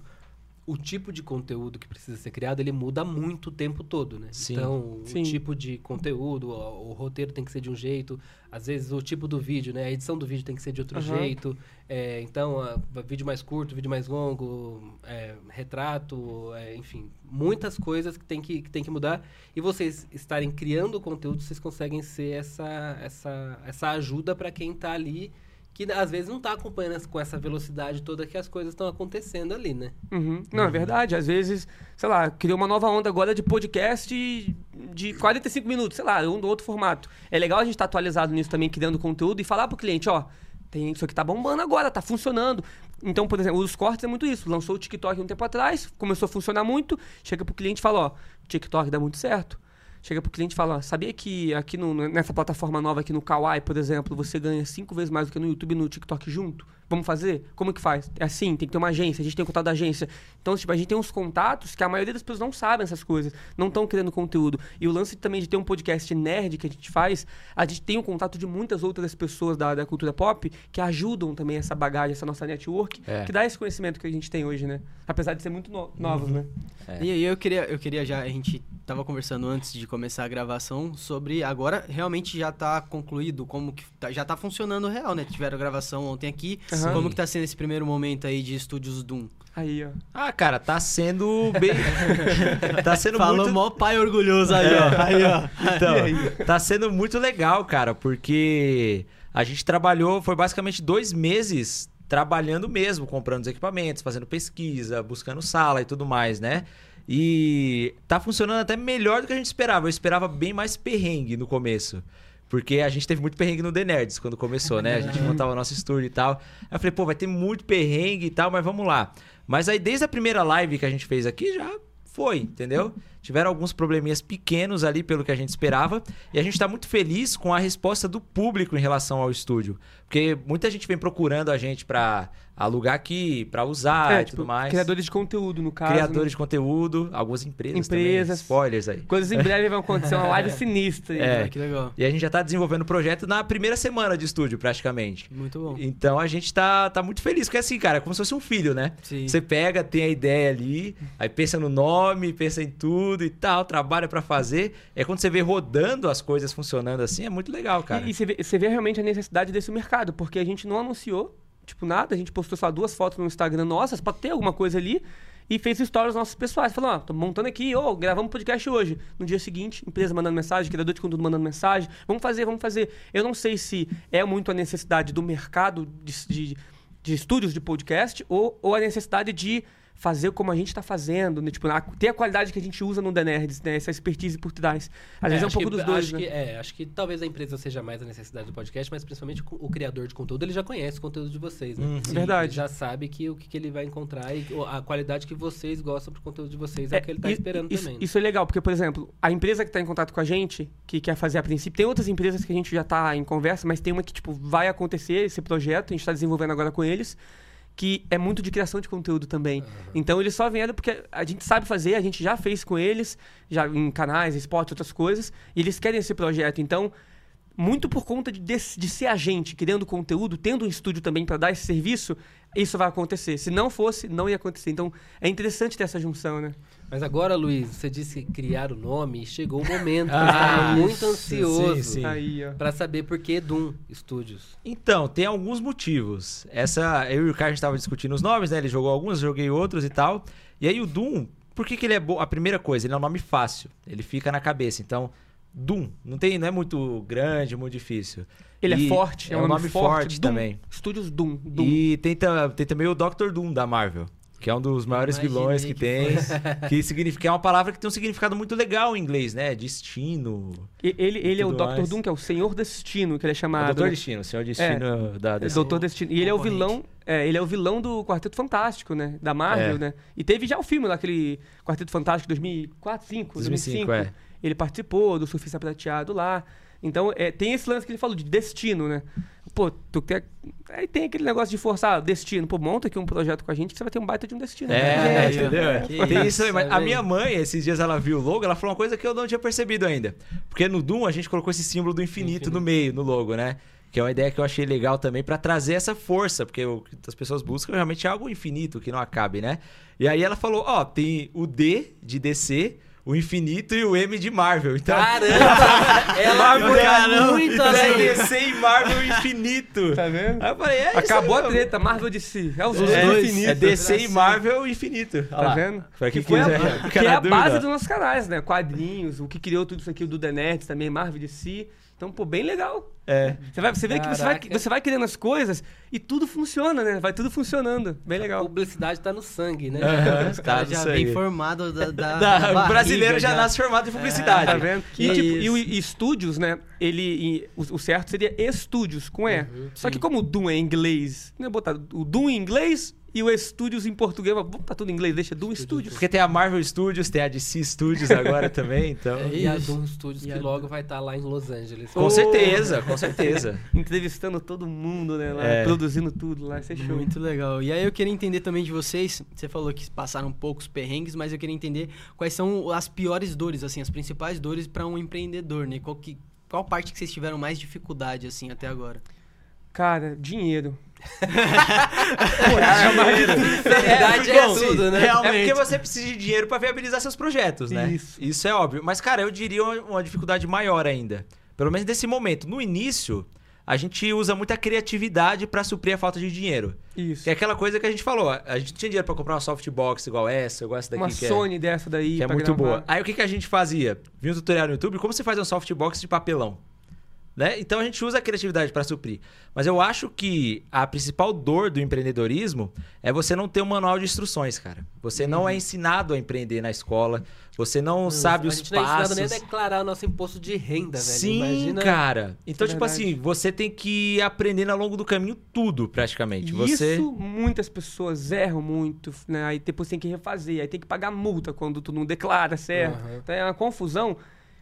A: o tipo de conteúdo que precisa ser criado, ele muda muito o tempo todo, né?
C: Sim.
A: Então,
D: Sim.
A: o tipo de conteúdo, o, o roteiro tem que ser de um jeito, às vezes o tipo do vídeo, né? A edição do vídeo tem que ser de outro
D: Aham.
A: jeito. É, então, a- vídeo mais curto, vídeo mais longo, é, retrato, é, enfim, muitas coisas que tem que, que tem que mudar. E vocês estarem criando conteúdo, vocês conseguem ser essa, essa, essa ajuda para quem está ali que às vezes não está acompanhando com essa velocidade toda que as coisas estão acontecendo ali, né?
D: Uhum. Não, é verdade. Às vezes, sei lá, criou uma nova onda agora de podcast de, de 45 minutos, sei lá, um do outro formato. É legal a gente estar atualizado nisso também, criando conteúdo e falar pro cliente, ó, tem isso aqui tá bombando agora, tá funcionando. Então, por exemplo, os cortes é muito isso. Lançou o TikTok um tempo atrás, começou a funcionar muito, chega pro cliente e fala, ó, TikTok dá muito certo. Chega pro cliente e fala, sabia que aqui no- nessa plataforma nova aqui no Kawaii, por exemplo, você ganha cinco vezes mais do que no YouTube e no TikTok junto? Vamos fazer? Como que faz? É assim, tem que ter uma agência, a gente tem contato da agência. Então, tipo, a gente tem uns contatos que a maioria das pessoas não sabem essas coisas, não estão criando conteúdo. E o lance também de ter um podcast nerd que a gente faz, a gente tem o contato de muitas outras pessoas da, da cultura pop que ajudam também essa bagagem, essa nossa network,
C: É.
D: que dá esse conhecimento que a gente tem hoje, né? Apesar de ser muito no- novos, né?
C: É.
B: E aí eu queria, eu queria já, a gente tava conversando antes de começar a gravação sobre agora realmente já tá concluído, como que tá- já tá funcionando real, né? Tiveram gravação ontem aqui.
D: Aham.
B: Como que tá sendo esse primeiro momento aí de estúdios Doom?
D: Aí, ó.
C: Ah, cara, tá sendo bem. tá sendo
B: Falou
C: muito.
B: mó pai orgulhoso aí, ó. Aí, ó.
C: Então, tá sendo muito legal, cara, porque a gente trabalhou, foi basicamente dois meses trabalhando mesmo, comprando os equipamentos, fazendo pesquisa, buscando sala e tudo mais, né? E tá funcionando até melhor do que a gente esperava. Eu esperava bem mais perrengue no começo. Porque a gente teve muito perrengue no The Nerds quando começou, né? A gente montava nosso estúdio e tal. Aí eu falei, pô, vai ter muito perrengue e tal, mas vamos lá. Mas aí, desde a primeira live que a gente fez aqui, já foi, entendeu? Tiveram alguns probleminhas pequenos ali pelo que a gente esperava. E a gente tá muito feliz com a resposta do público em relação ao estúdio. Porque muita gente vem procurando a gente pra alugar aqui, pra usar
D: é,
C: e
D: tipo,
C: tudo mais.
D: criadores de conteúdo, no caso.
C: Criadores
D: né?
C: de conteúdo, algumas empresas, também.
D: Empresas.
C: Spoilers aí.
D: Coisas em breve vão acontecer, uma live sinistra. aí,
C: É.
D: né?
B: Que legal.
C: E a gente já tá desenvolvendo o projeto na primeira semana de estúdio, praticamente.
B: Muito bom.
C: Então a gente tá, tá muito feliz, porque assim, cara, é como se fosse um filho, né?
B: Sim.
C: Você pega, tem a ideia ali, aí pensa no nome, pensa em tudo e tal, trabalha pra fazer. É quando você vê rodando as coisas funcionando assim, é muito legal, cara.
D: E, e você, vê, você vê realmente a necessidade desse mercado, porque a gente não anunciou, tipo, nada. A gente postou só duas fotos no Instagram nossas pra ter alguma coisa ali. E fez stories nossos pessoais. Falou, ó, tô montando aqui, ô, gravamos podcast hoje. No dia seguinte, empresa mandando mensagem, criador de conteúdo mandando mensagem. Vamos fazer, vamos fazer. Eu não sei se é muito a necessidade do mercado de, de, de estúdios de podcast ou, ou a necessidade de fazer como a gente tá fazendo, né? Tipo, a- ter a qualidade que a gente usa no The Nerds, né? Essa expertise por trás. Às vezes é um pouco
A: que-
D: dos dois,
A: acho
D: né?
A: que, é, acho que talvez a empresa seja mais a necessidade do podcast, mas principalmente o, criador de conteúdo, ele já conhece o conteúdo de vocês, né?
C: Uhum.
A: Sim,
D: Verdade.
A: Ele já sabe que, o que, que ele vai encontrar e a qualidade que vocês gostam pro conteúdo de vocês é, o que ele tá
D: i-
A: esperando
D: isso,
A: também. né?
D: Isso é legal, porque, por exemplo, a empresa que está em contato com a gente, que quer fazer a princípio, tem outras empresas que a gente já está em conversa, mas tem uma que, tipo, vai acontecer esse projeto, a gente está desenvolvendo agora com eles, que é muito de criação de conteúdo também. Então eles só vieram porque a gente sabe fazer, a gente já fez com eles, já em canais, esportes, outras coisas, e eles querem esse projeto. Então, muito por conta de, de, de ser a gente criando conteúdo, tendo um estúdio também para dar esse serviço, isso vai acontecer. Se não fosse, não ia acontecer. Então, é interessante ter essa junção, né?
A: Mas agora, Luiz, você disse que criar o nome e chegou o momento.
C: Ah,
A: eu estava muito ansioso
C: sim, sim.
D: Aí, ó.
A: pra saber por que Doom Studios.
C: Então, tem alguns motivos. Essa, eu e o Ricardo estava discutindo os nomes, né? Ele jogou alguns, eu joguei outros e tal. E aí o Doom, por que, que ele é bom? A primeira coisa, ele é um nome fácil. Ele fica na cabeça. Então, Doom, não tem, não é muito grande, muito difícil.
D: Ele
C: E
D: é forte, é, um nome, forte, Doom.
C: também.
D: Estúdios Doom. Doom.
C: E tem, tem também o Dr. Doom da Marvel, que é um dos maiores
B: Imaginei
C: vilões que,
B: que
C: tem, que significa que é uma palavra que tem um significado muito legal em inglês, né? Destino.
D: E- Ele, ele é o Dr. Doom, que é o Senhor Destino, que ele é
C: O
D: chamado.
C: Dr.
D: né?
C: Destino, o Senhor Destino da
D: É,
C: DC.
D: Doutor Destino. E ele é o vilão. É, ele é o vilão do Quarteto Fantástico, né? Da Marvel,
C: É.
D: né? E teve já o filme lá, aquele Quarteto Fantástico 2004, 2005,
C: 2005,
D: 2005.
C: é.
D: Ele participou do Surfista Prateado lá. Então, é, tem esse lance que ele falou de destino, né? Pô, tu quer. Aí tem aquele negócio de forçar destino. Pô, monta aqui um projeto com a gente que você vai ter um baita de um destino.
C: É,
D: né?
C: entendeu?
B: Que
C: Tem
B: isso,
C: aí, mas
B: tá
C: a minha mãe, esses dias ela viu o logo, ela falou uma coisa que eu não tinha percebido ainda. Porque no Doom a gente colocou esse símbolo do infinito, no meio, no logo, né? Que é uma ideia que eu achei legal também pra trazer essa força, porque o que as pessoas buscam realmente é algo infinito, que não acabe, né? E aí ela falou, ó, tem o D de DC, o infinito e o M de Marvel. Então,
A: Caramba! Ela
C: Marvel
A: foi
C: é
A: muito
C: então é
A: além.
C: DC e Marvel infinito.
D: Tá vendo?
C: Aí eu falei, é
D: Acabou a treta, Marvel de si. É os
C: É,
D: dois
C: é
D: infinitos.
C: DC e. Marvel infinito.
D: Tá
C: lá.
D: vendo?
C: Pra
D: que
C: quem
D: foi a, que é a base dos nossos canais, né? Quadrinhos, o que criou tudo isso aqui, o do The Nerds também, Marvel de si. Então, pô, bem legal.
C: É.
D: Você, vai, você vê que você vai, você vai criando as coisas e tudo funciona, né? Vai tudo funcionando. Bem
A: A
D: legal.
A: publicidade tá no sangue, né?
C: Aham,
B: Os
C: tá,
B: caras já
C: isso
B: vem formado da, da,
C: Da-
B: da
C: o brasileiro já, nasce formado em publicidade.
D: Tá vendo? E, tipo, e o e estúdios, né? Ele. e o, o certo seria estúdios, com E. Só que como o Doom é em inglês, né? Botar o Doom em inglês, e o Studios em português. Vamos botar tudo em inglês, deixa Doom Studios.
C: Porque tem a Marvel Studios, tem a DC Studios agora também, então.
A: E a. Doom Studios
B: E
A: que
B: a-
A: logo vai estar lá em Los Angeles.
C: Com
D: Oh.
C: certeza, com certeza.
D: Entrevistando todo mundo, né? Lá,
C: É.
D: produzindo tudo lá, isso é show.
B: Muito legal. E aí eu queria entender também de vocês, você falou que passaram poucos perrengues, mas eu queria entender quais são as piores dores, assim, as principais dores para um empreendedor, né? Qual, que, qual parte que vocês tiveram mais dificuldade, assim, até agora?
D: Cara, dinheiro.
A: Verdade é tudo, né?
C: É porque você precisa de dinheiro pra viabilizar seus projetos, né?
D: Isso.
C: é óbvio. Mas, cara, eu diria uma, uma dificuldade maior ainda. Pelo menos nesse momento. No início, a gente usa muita criatividade pra suprir a falta de dinheiro.
D: Isso.
C: Que é aquela coisa que a gente falou. A gente tinha dinheiro pra comprar uma softbox igual essa, igual essa daqui
D: Uma
C: é-
D: Sony dessa daí.
C: que é muito
D: gravar.
C: boa. Aí o que, que a gente fazia? Via um tutorial no YouTube, como você faz um softbox de papelão. Né? Então a gente usa a criatividade para suprir. Mas eu acho que a principal dor do empreendedorismo é você não ter um manual de instruções, cara. Você não é ensinado a empreender na escola, você não sabe
A: a
C: os
A: gente não é ensinado
C: passos.
A: nem a declarar o nosso imposto de renda, velho.
C: Sim,
A: Imagina...
C: cara. Então,
D: É
C: tipo
D: verdade.
C: assim, você tem que ir aprendendo ao longo do caminho tudo, praticamente. Você...
D: Isso muitas pessoas erram muito, né? Aí depois tem que refazer, aí tem que pagar multa quando tu não declara certo.
A: Aham.
D: Então é uma confusão.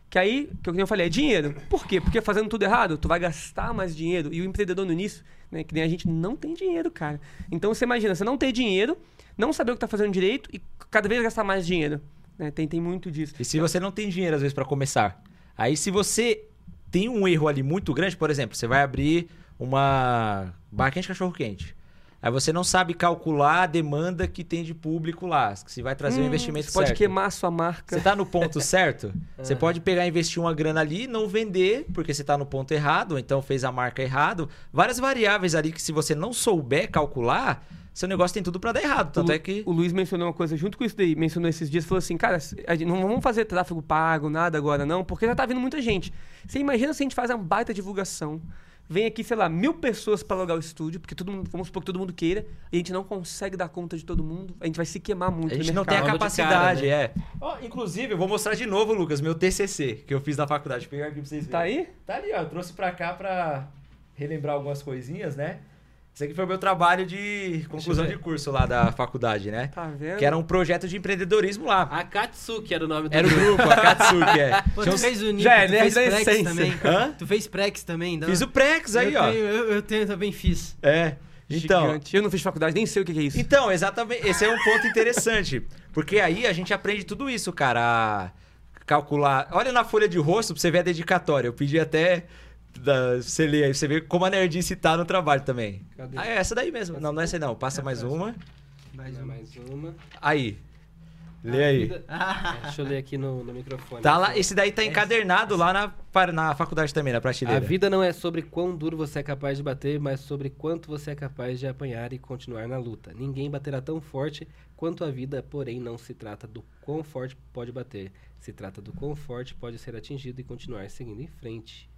D: Que aí, que eu falei, é dinheiro. Por quê? Porque fazendo tudo errado, tu vai gastar mais dinheiro. E o empreendedor no início, né, que nem a gente, não tem dinheiro, cara. Então você imagina, você não ter dinheiro, não saber o que tá fazendo direito e cada vez gastar mais dinheiro. Né? Tem, tem muito disso.
C: E se você não tem dinheiro, às vezes, pra começar. Aí, se você tem um erro ali muito grande, por exemplo, você vai abrir uma barraquinha de cachorro-quente. Aí você não sabe calcular a demanda que tem de público lá. Se vai trazer um
D: Hum,
C: investimento
D: você pode
C: certo.
D: queimar a sua marca.
C: Você tá no ponto certo? Você
A: Aham.
C: pode pegar e investir uma grana ali e não vender, porque você tá no ponto errado, ou então fez a marca errado. Várias variáveis ali que se você não souber calcular, seu negócio tem tudo pra dar errado. Tanto
D: o,
C: é que.
D: o Luiz mencionou uma coisa junto com isso daí, mencionou esses dias, falou assim, cara, não vamos fazer tráfego pago, nada agora não, porque já tá vindo muita gente. Você imagina se a gente faz uma baita divulgação, vem aqui, sei lá, mil pessoas pra alugar o estúdio, porque todo mundo, vamos supor que todo mundo queira, e a gente não consegue dar conta de todo mundo, a gente vai se queimar muito
C: A gente não tem a capacidade,
A: cara,
C: é. Ó, inclusive, eu vou mostrar de novo, Lucas, meu TCC, que eu fiz na faculdade. Vou pegar aqui pra vocês verem.
D: Tá aí?
C: Tá ali, ó. Eu trouxe pra cá pra relembrar algumas coisinhas, né? Esse aqui foi o meu trabalho de conclusão de curso lá da faculdade, né?
D: Tá vendo?
C: Que era um projeto de empreendedorismo lá.
A: A Katsuki era o nome do
C: Era o grupo, a Katsuki, é.
B: Pô, tu
C: uns-
B: fez o Nico,
D: Já é
B: tu
D: nerd
B: fez Prex
D: essência.
B: também.
C: Hã?
B: Tu fez Prex também, dá?
C: Fiz o Prex aí,
B: eu
C: ó.
B: Tenho, eu, eu tenho, também fiz.
C: É. Então,
D: Gigante. Eu não fiz faculdade, nem sei o que que é isso.
C: Então, exatamente. Esse é um ponto interessante. Porque aí a gente aprende tudo isso, cara. A calcular. Olha na folha de rosto pra você ver a dedicatória. Eu pedi até. Da, você aí, você vê como a nerdice tá no trabalho também.
A: Cadê?
C: Ah, é essa daí mesmo. Não, não é essa aí não. Passa mais uma.
B: Mais um.
A: Mais uma.
C: Aí. Lê aí.
A: É, deixa eu ler aqui no, no microfone.
C: Tá lá, esse daí tá encadernado lá na, na faculdade também, na
A: A
C: prateleira.
A: vida não é sobre quão duro você é capaz de bater, mas sobre quanto você é capaz de apanhar e continuar na luta. Ninguém baterá tão forte quanto a vida, porém não se trata do quão forte pode bater. Se trata do quão forte pode ser atingido e continuar seguindo em frente.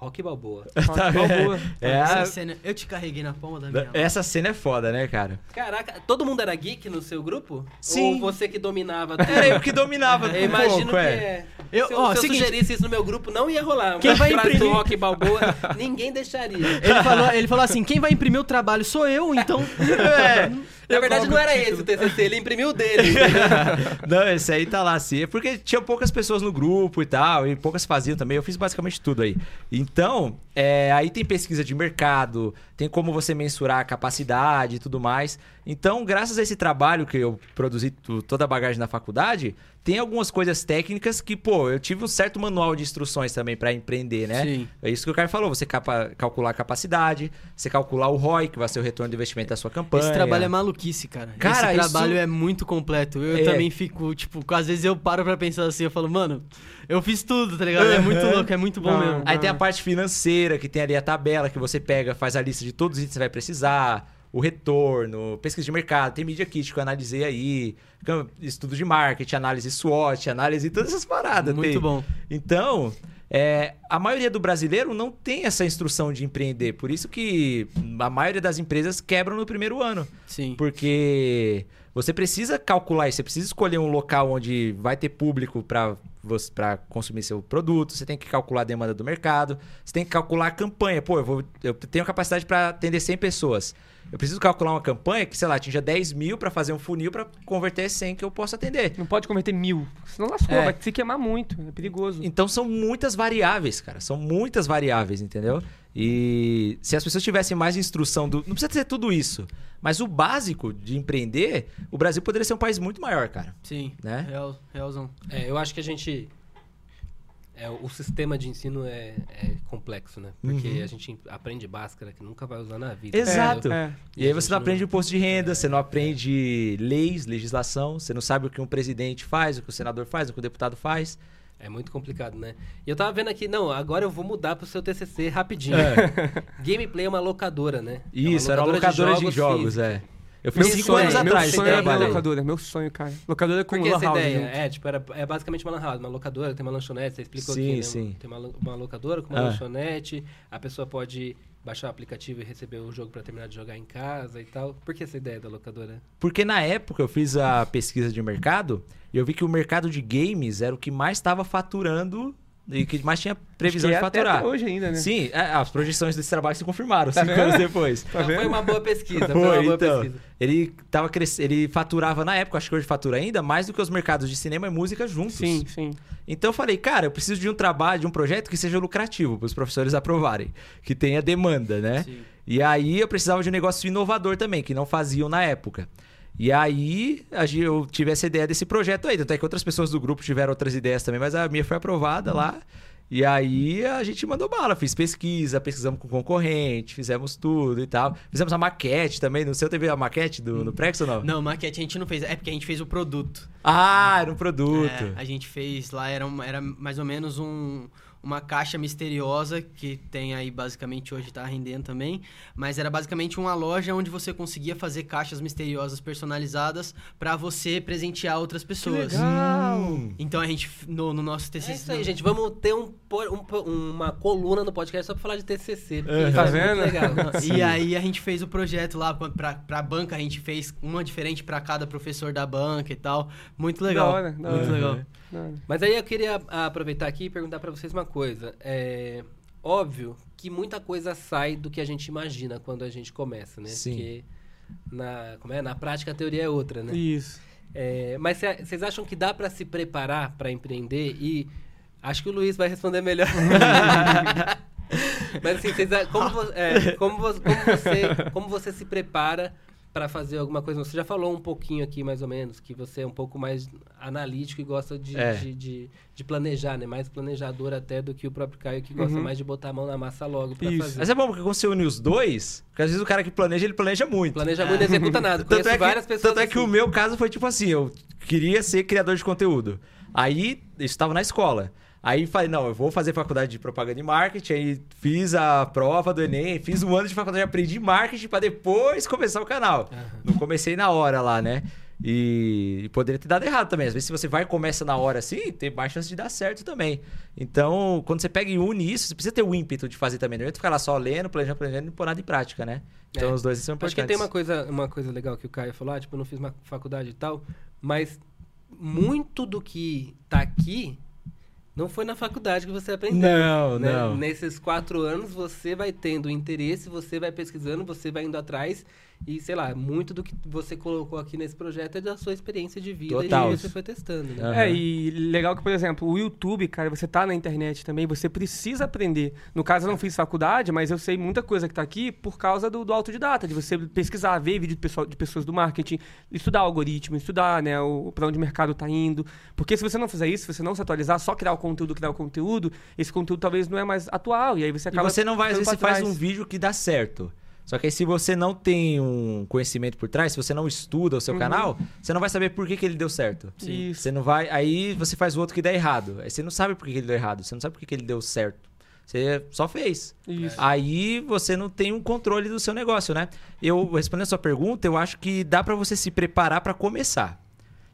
A: Rock Balboa.
D: Tá boa.
C: É,
B: Essa
C: a-
B: cena, eu te carreguei na palma da minha mão.
C: essa cena é foda, né, cara?
A: Caraca, todo mundo era geek no seu grupo?
C: Sim.
A: Ou você que dominava tudo?
C: Era eu que dominava
A: Eu
C: um
A: imagino
C: pouco,
A: que
C: é.
A: é.
B: Eu-
A: se eu,
B: ó,
A: se eu
B: seguinte-
A: sugerisse isso no meu grupo, não ia rolar.
B: Quem vai
A: do
B: imprimir-
A: Rock Balboa, ninguém deixaria.
B: Ele falou, ele falou assim: quem vai imprimir o trabalho sou eu, então.
C: É.
A: Na verdade, não era esse o TCC, ele imprimiu o dele.
C: Não, esse aí tá lá assim. Porque tinha poucas pessoas no grupo e tal, e poucas faziam também. Eu fiz basicamente tudo aí. Então, é, aí tem pesquisa de mercado, tem como você mensurar a capacidade e tudo mais. Então, graças a esse trabalho que eu produzi toda a bagagem na faculdade, tem algumas coisas técnicas que, pô, eu tive um certo manual de instruções também pra empreender, né?
B: Sim.
C: É isso que o cara falou, você capa- calcular a capacidade, você calcular o ROI, que vai ser o retorno do investimento da sua campanha.
B: Esse trabalho é maluquice, cara.
C: Cara,
B: Esse trabalho
C: isso-
B: é muito completo. Eu
C: É.
B: também fico, tipo, às vezes eu paro pra pensar assim, eu falo, mano, eu fiz tudo, tá ligado? É muito
C: Uhum.
B: louco, é muito bom
D: Não.
B: mesmo.
C: Aí tem a parte financeira, que tem ali a tabela que você pega, faz a lista de todos os itens que você vai precisar, o retorno, pesquisa de mercado, tem Media Kit que eu analisei aí, estudo de marketing, análise SWOT, análise todas essas paradas.
B: Muito
C: tem.
B: bom.
C: Então, é, a maioria do brasileiro não tem essa instrução de empreender, por isso que a maioria das empresas quebram no primeiro ano.
B: Sim.
C: Porque você precisa calcular isso, você precisa escolher um local onde vai ter público para para consumir seu produto, você tem que calcular a demanda do mercado, você tem que calcular a campanha. Pô, eu, vou, eu tenho capacidade para atender 100 pessoas. Eu preciso calcular uma campanha que, sei lá, atinja 10 mil para fazer um funil para converter 100 que eu posso atender.
D: Não pode converter mil, senão lascou, é. vai se queimar muito, é perigoso.
C: Então são muitas variáveis, cara. São muitas variáveis, entendeu? E se as pessoas tivessem mais instrução do. Não precisa ser tudo isso. Mas o básico de empreender, o Brasil poderia ser um país muito maior, cara.
B: Sim.
C: Né?
B: Real, realzão.
A: É, eu acho que a gente é, o sistema de ensino é, é complexo, né? Porque uhum. a gente aprende Bhaskara que nunca vai usar na vida.
C: Exato. É, e, e aí você não aprende não... imposto de renda, você não aprende leis, legislação, você não sabe o que um presidente faz, o que o senador faz, o que o deputado faz.
A: É muito complicado, né? E eu tava vendo aqui, não, agora eu vou mudar pro seu TCC rapidinho. Gameplay é uma locadora, né?
C: Isso, é uma locadora era uma locadora de jogos, de jogos é. Eu fiz meu cinco sonho, anos
D: meu
C: atrás.
D: Sonho era locadora, meu sonho, cara. Locadora com
A: Porque
D: lan house
A: ideia?
D: junto.
A: É, tipo, era, é basicamente uma lan house. Uma locadora, tem uma lanchonete, você explicou
C: sim,
A: aqui, né?
C: Sim,
A: Tem uma, uma locadora com uma ah. lanchonete, a pessoa pode baixar o aplicativo e receber o jogo para terminar de jogar em casa e tal. Por que essa ideia da locadora?
C: Porque na época eu fiz a pesquisa de mercado e eu vi que o mercado de games era o que mais estava faturando e que mais tinha previsão de é faturar.
D: Até hoje ainda, né?
C: Sim, é, as projeções desse trabalho se confirmaram tá cinco vendo? anos depois.
A: Tá foi uma boa pesquisa.
C: Foi,
A: foi uma boa
C: então,
A: pesquisa.
C: Ele, tava cres... ele faturava na época, acho que hoje fatura ainda, mais do que os mercados de cinema e música juntos.
D: Sim, sim.
C: Então eu falei, cara, eu preciso de um trabalho, de um projeto que seja lucrativo para os professores aprovarem, que tenha demanda, né? Sim. E aí eu precisava de um negócio inovador também, que não faziam na época. E aí eu tive essa ideia desse projeto aí. Tanto é que outras pessoas do grupo tiveram outras ideias também, mas a minha foi aprovada lá. E aí a gente mandou bala, fiz pesquisa, pesquisamos com concorrente, fizemos tudo e tal. Fizemos a maquete também. No seu teve a maquete do, no Prex ou não?
B: Não, maquete a gente não fez. É porque a gente fez o produto.
C: Ah, era um produto. É,
B: a gente fez lá, era, era mais ou menos um uma caixa misteriosa que tem aí basicamente hoje está rendendo também, mas era basicamente uma loja onde você conseguia fazer caixas misteriosas personalizadas para você presentear outras pessoas.
D: Que legal.
B: Hum. Então a gente no, no nosso TCC.
A: É isso aí, gente. Vamos ter um, um, uma coluna no podcast só para falar de TCC.
D: Uhum. Tá vendo?
B: Legal. e aí a gente fez o projeto lá para a banca, a gente fez uma diferente para cada professor da banca e tal. Muito legal. Da hora, da Muito hora.
A: Mas aí eu queria aproveitar aqui e perguntar para vocês uma coisa. É óbvio que muita coisa sai do que a gente imagina quando a gente começa, né?
C: Sim. Porque
A: na, como é? na prática a teoria é outra, né?
D: Isso.
A: É, mas vocês acham que dá para se preparar para empreender? E acho que o Luiz vai responder melhor. mas assim, vocês, como, é, como, como, você, como você se prepara para fazer alguma coisa. Você já falou um pouquinho aqui, mais ou menos, que você é um pouco mais analítico e gosta de, é. de, de, de, planejar, né? Mais planejador até do que o próprio Caio, que gosta uhum. mais de botar a mão na massa logo para fazer.
C: Mas é bom, porque quando você une os dois, porque às vezes o cara que planeja, ele planeja muito.
A: Planeja muito e executa nada. tanto é que, várias pessoas
C: Tanto é que assim. o meu caso foi tipo assim, eu queria ser criador de conteúdo. Aí, eu estava na escola. Aí falei, não, eu vou fazer faculdade de propaganda e marketing. Aí fiz a prova do Enem, fiz um ano de faculdade, aprendi marketing para depois começar o canal. Uhum. Não comecei na hora lá, né? E, poderia ter dado errado também. Às vezes, se você vai e começa na hora assim, tem mais chance de dar certo também. Então, quando você pega e une isso, você precisa ter o ímpeto de fazer também. Não é ficar lá só lendo, planejando, planejando e não pôr nada em prática, né? Então, é. os dois são importantes.
A: Acho que tem uma coisa, uma coisa legal que o Caio falou, ah, tipo, eu não fiz uma faculdade e tal, mas muito do que tá aqui não foi na faculdade que você aprendeu.
C: Não, né? não.
A: Nesses quatro anos você vai tendo interesse, você vai pesquisando, você vai indo atrás e, sei lá, muito do que você colocou aqui nesse projeto é da sua experiência de vida
C: Total.
A: e você foi testando. Né?
D: Uhum. É, e legal que, por exemplo, o YouTube, cara, você tá na internet também, você precisa aprender. No caso, eu não fiz faculdade, mas eu sei muita coisa que tá aqui por causa do, do autodidata, de você pesquisar, ver vídeo de, pessoal, de pessoas do marketing, estudar algoritmo, estudar, né, o, pra onde o mercado tá indo. Porque se você não fizer isso, se você não se atualizar, só criar o conteúdo, criar o conteúdo, esse conteúdo talvez não é mais atual. E aí você acaba.
C: E você não vai, às vezes, você faz um vídeo que dá certo. Só que aí, se você não tem um conhecimento por trás, se você não estuda o seu uhum. canal, você não vai saber por que, que ele deu certo.
D: Isso.
C: Você não vai. Aí você faz o outro que dá errado. Aí você não sabe por que, que ele deu errado. Você não sabe por que, que ele deu certo. Você só fez.
D: Isso.
C: Aí você não tem um controle do seu negócio, né? Eu respondendo a sua pergunta, eu acho que dá para você se preparar para começar.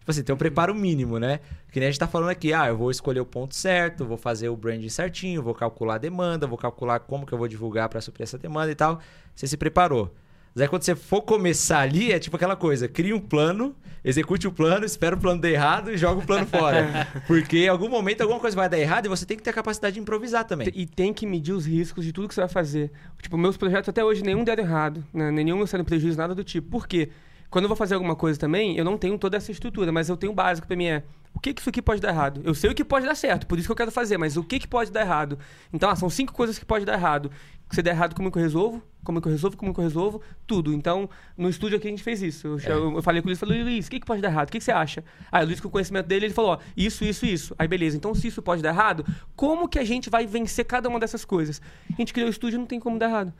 C: Tipo assim, tem um preparo mínimo, né? Que nem a gente tá falando aqui, ah, eu vou escolher o ponto certo, vou fazer o branding certinho, vou calcular a demanda, vou calcular como que eu vou divulgar para suprir essa demanda e tal. Você se preparou. Mas aí quando você for começar ali, é tipo aquela coisa: cria um plano, execute o plano, espera o plano dar errado e joga o plano fora. Porque em algum momento alguma coisa vai dar errado e você tem que ter a capacidade de improvisar também.
D: E tem que medir os riscos de tudo que você vai fazer. Tipo, meus projetos até hoje nenhum deram errado, né? nenhum saiu prejuízo, nada do tipo. Por quê? Quando eu vou fazer alguma coisa também, eu não tenho toda essa estrutura, mas eu tenho o básico para mim é o que, que isso aqui pode dar errado? Eu sei o que pode dar certo, por isso que eu quero fazer, mas o que, que pode dar errado? Então, ah, são cinco coisas que pode dar errado. Se der errado, como é que eu resolvo? Como é que eu resolvo? Como é que eu resolvo? Tudo. Então, no estúdio aqui a gente fez isso. Eu, é. eu, eu falei com o Luiz, falei, Luiz, o que, que pode dar errado? O que, que você acha? Aí o Luiz, com o conhecimento dele, ele falou, ó, isso, isso, isso. Aí beleza, então se isso pode dar errado, como que a gente vai vencer cada uma dessas coisas? A gente criou o estúdio não tem como dar errado.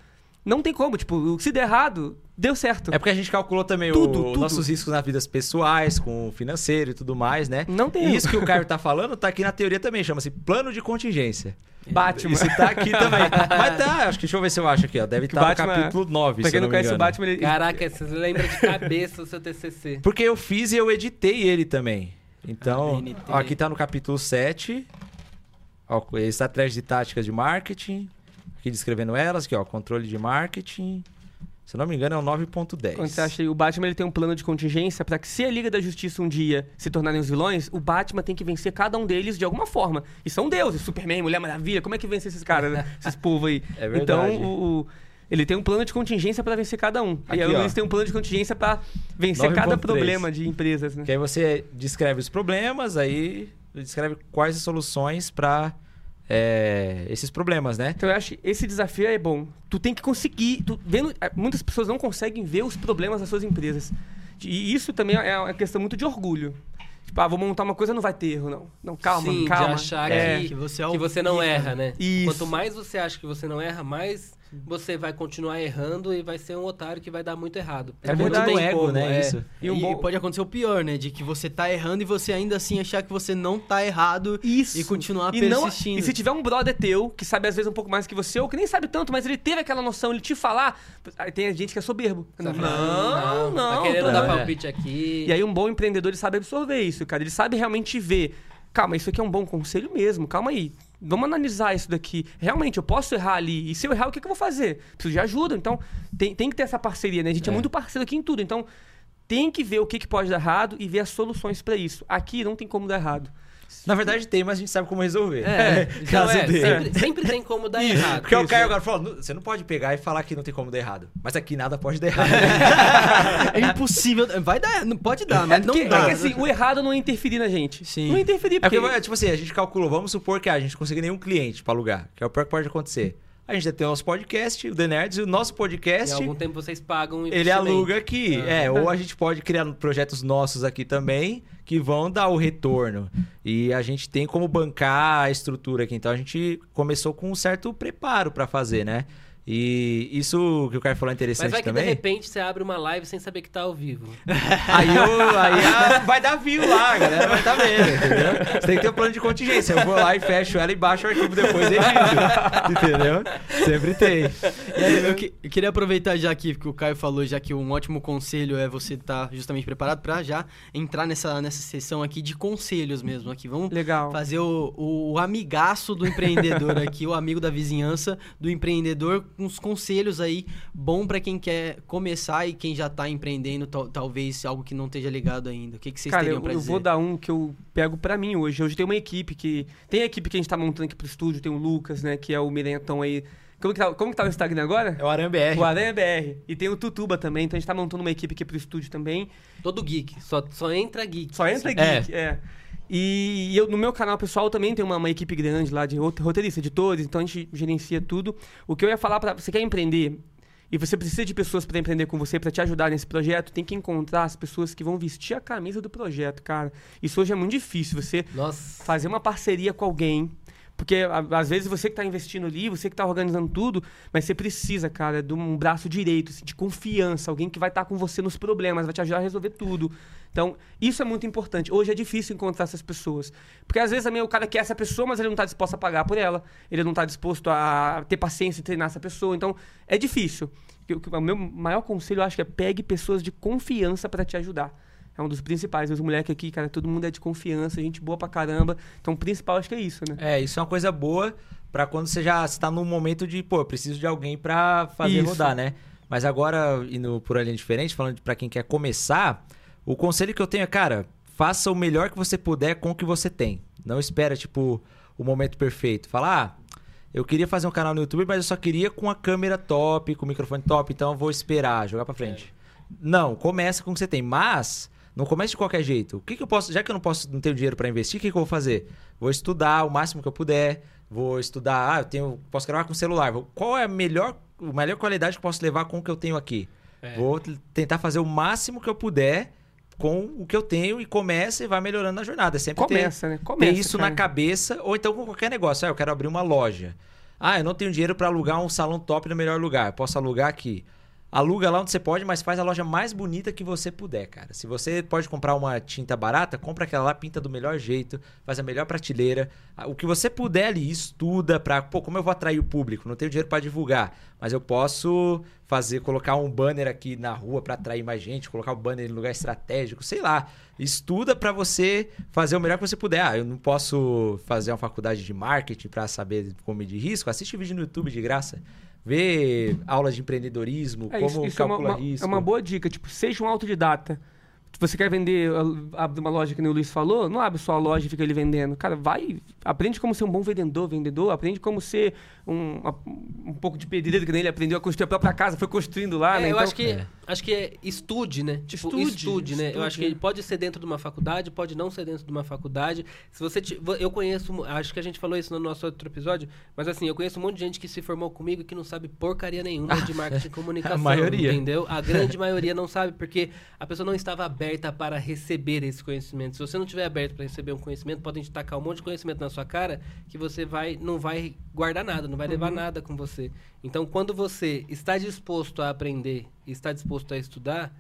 D: Não tem como, tipo, se der errado, deu certo.
C: É porque a gente calculou também tudo, o, tudo. nossos riscos nas vidas pessoais, com o financeiro e tudo mais, né?
D: Não tem.
C: E isso que o Caio tá falando tá aqui na teoria também, chama-se plano de contingência.
D: Batman.
C: Isso tá aqui também. Mas tá, acho que deixa eu ver se eu acho aqui, ó. Deve estar tá no capítulo 9,
D: pra quem não, não conhece
C: o
D: Batman, ele...
A: Caraca, você lembra de cabeça o seu TCC.
C: Porque eu fiz e eu editei ele também. Então, ah, ó, aqui tá no capítulo 7. Ó, estratégias e táticas de marketing descrevendo elas, aqui, ó, controle de marketing. Se não me engano, é o 9.10.
D: Quando você acha que o Batman ele tem um plano de contingência para que se a Liga da Justiça um dia se tornarem os vilões, o Batman tem que vencer cada um deles de alguma forma. E são deuses, Superman, Mulher Maravilha, como é que vence esses caras, né? esses povos aí?
C: É verdade.
D: Então, o, o ele tem um plano de contingência para vencer cada um. Aqui, e aí o Luiz tem um plano de contingência para vencer 9. cada 3. problema de empresas, né?
C: Que aí você descreve os problemas, aí descreve quais as soluções para é, esses problemas, né?
D: Então eu acho que esse desafio é bom. Tu tem que conseguir. Tu, vendo, é, muitas pessoas não conseguem ver os problemas das suas empresas. E isso também é uma questão muito de orgulho. Tipo, ah, vou montar uma coisa, não vai ter erro, não. Não, calma,
A: Sim,
D: calma.
A: De achar é, que, que, você, é que você não erra, né? Isso. Quanto mais você acha que você não erra, mais você vai continuar errando e vai ser um otário que vai dar muito errado.
C: É, é verdade, o ego, como, né? É. Isso.
B: E, um bom... pode acontecer o pior, né? De que você tá errando e você ainda assim achar que você não tá errado
D: Isso.
B: e continuar
D: e
B: persistindo.
D: Não, e se tiver um brother teu que sabe às vezes um pouco mais que você, ou que nem sabe tanto, mas ele teve aquela noção, ele te falar. Tem gente que é soberbo.
A: Não, não, não. Tá querendo dar palpite aqui.
D: E aí um bom empreendedor ele sabe absorver isso, cara. Ele sabe realmente ver. Calma, isso aqui é um bom conselho mesmo. Calma aí vamos analisar isso daqui. Realmente, eu posso errar ali. E se eu errar, o que, que eu vou fazer? Preciso de ajuda. Então, tem, tem que ter essa parceria, né? A gente é, é muito parceiro aqui em tudo. Então, tem que ver o que, que pode dar errado e ver as soluções para isso. Aqui não tem como dar errado.
C: Na verdade tem, mas a gente sabe como resolver.
A: É, caso é, dele. Sempre, sempre, tem como dar errado.
C: Porque o Caio agora falou, você não pode pegar e falar que não tem como dar errado. Mas aqui nada pode dar errado.
B: é impossível. Vai dar, não pode dar, mas é porque, não dá.
D: É que assim, o errado não interferir na gente.
B: Sim.
D: Não interferir porque...
C: É porque, tipo assim, a gente calculou, vamos supor que a gente conseguir nenhum cliente para alugar, que é o pior que pode acontecer. A gente tem o nosso podcast, o The Nerds, e o nosso podcast.
A: E algum tempo vocês pagam
C: Ele aluga aqui. Ah. É, ou a gente pode criar projetos nossos aqui também que vão dar o retorno. E a gente tem como bancar a estrutura aqui. Então a gente começou com um certo preparo para fazer, né? E isso que o cara falou é interessante
A: Mas vai que
C: também.
A: de repente você abre uma live sem saber que tá ao vivo.
C: aí, eu, aí a, vai dar view lá, a galera vai estar tá vendo, entendeu? Você tem que ter um plano de contingência. Eu vou lá e fecho ela e baixo o arquivo depois e edito. entendeu? Sempre tem.
B: Aí, eu, que, eu, queria aproveitar já que, que o Caio falou, já que um ótimo conselho é você estar tá justamente preparado para já entrar nessa, nessa sessão aqui de conselhos mesmo. Aqui. Vamos
D: Legal.
B: fazer o, o, o amigaço do empreendedor aqui, o amigo da vizinhança do empreendedor uns conselhos aí bom para quem quer começar e quem já tá empreendendo, talvez algo que não esteja ligado ainda. O que, que vocês
D: Cara,
B: teriam para
D: dizer? eu vou dar um que eu pego para mim hoje. Hoje tem uma equipe que tem a equipe que a gente tá montando aqui pro estúdio, tem o Lucas, né, que é o Mirentão aí como que, tá, como que tá o Instagram agora?
C: É o Aranha BR.
D: O Aranha BR. E tem o Tutuba também, então a gente tá montando uma equipe aqui pro estúdio também.
A: Todo geek, só, só entra geek.
D: Só entra geek, é. é. E eu, no meu canal pessoal também tem uma, uma, equipe grande lá de roteiristas, editores, então a gente gerencia tudo. O que eu ia falar para você quer empreender e você precisa de pessoas para empreender com você, para te ajudar nesse projeto, tem que encontrar as pessoas que vão vestir a camisa do projeto, cara. Isso hoje é muito difícil, você
A: Nossa.
D: fazer uma parceria com alguém porque às vezes você que está investindo ali, você que está organizando tudo, mas você precisa, cara, de um braço direito, assim, de confiança, alguém que vai estar tá com você nos problemas, vai te ajudar a resolver tudo. Então, isso é muito importante. Hoje é difícil encontrar essas pessoas. Porque às vezes também o cara quer essa pessoa, mas ele não está disposto a pagar por ela, ele não está disposto a ter paciência e treinar essa pessoa. Então, é difícil. O meu maior conselho, eu acho que é pegue pessoas de confiança para te ajudar é um dos principais. Os moleques aqui, cara, todo mundo é de confiança, gente boa pra caramba. Então, o principal acho que é isso, né?
C: É, isso é uma coisa boa para quando você já está num momento de, pô, eu preciso de alguém para fazer isso. rodar, né? Mas agora, indo por linha diferente, falando para quem quer começar, o conselho que eu tenho é, cara, faça o melhor que você puder com o que você tem. Não espera, tipo, o momento perfeito. Fala, ah, eu queria fazer um canal no YouTube, mas eu só queria com a câmera top, com o microfone top, então eu vou esperar, jogar para frente. É. Não, começa com o que você tem, mas não comece de qualquer jeito. O que, que eu posso, já que eu não posso, não tenho dinheiro para investir, o que, que eu vou fazer? Vou estudar o máximo que eu puder, vou estudar, ah, eu tenho, posso gravar com celular. Qual é a melhor, a melhor qualidade que eu posso levar com o que eu tenho aqui? É. Vou tentar fazer o máximo que eu puder com o que eu tenho e começa e vai melhorando na jornada. Sempre
D: começa,
C: ter,
D: né? Começa,
C: ter isso cara. na cabeça, ou então com qualquer negócio. Ah, eu quero abrir uma loja. Ah, eu não tenho dinheiro para alugar um salão top no melhor lugar. Posso alugar aqui. Aluga lá onde você pode, mas faz a loja mais bonita que você puder, cara. Se você pode comprar uma tinta barata, compra aquela lá, pinta do melhor jeito, faz a melhor prateleira. O que você puder ali, estuda pra. Pô, como eu vou atrair o público? Não tenho dinheiro para divulgar, mas eu posso fazer, colocar um banner aqui na rua para atrair mais gente, colocar o um banner em lugar estratégico, sei lá. Estuda para você fazer o melhor que você puder. Ah, eu não posso fazer uma faculdade de marketing para saber como medir risco. Assiste vídeo no YouTube de graça ver aulas de empreendedorismo, é, como isso, isso calcula
D: é uma,
C: risco.
D: É uma boa dica, tipo, seja um autodidata. Se você quer vender, abre uma loja que nem o Luiz falou, não abre só a loja e fica ali vendendo. Cara, vai, aprende como ser um bom vendedor, vendedor, aprende como ser um, um pouco de pedreiro, que nem ele aprendeu a construir a própria casa, foi construindo lá,
A: é,
D: né?
A: Eu então, acho que é. Acho que é estude, né? Tipo, estude, estude, né? Estude, eu acho que pode ser dentro de uma faculdade, pode não ser dentro de uma faculdade. Se você eu conheço, acho que a gente falou isso no nosso outro episódio, mas assim, eu conheço um monte de gente que se formou comigo e que não sabe porcaria nenhuma de marketing e comunicação, a maioria. entendeu? A grande maioria não sabe porque a pessoa não estava aberta para receber esse conhecimento. Se você não tiver aberto para receber um conhecimento, podem te tacar um monte de conhecimento na sua cara que você vai não vai guardar nada, não vai levar uhum. nada com você. Então, quando você está disposto a aprender e está disposto a estudar,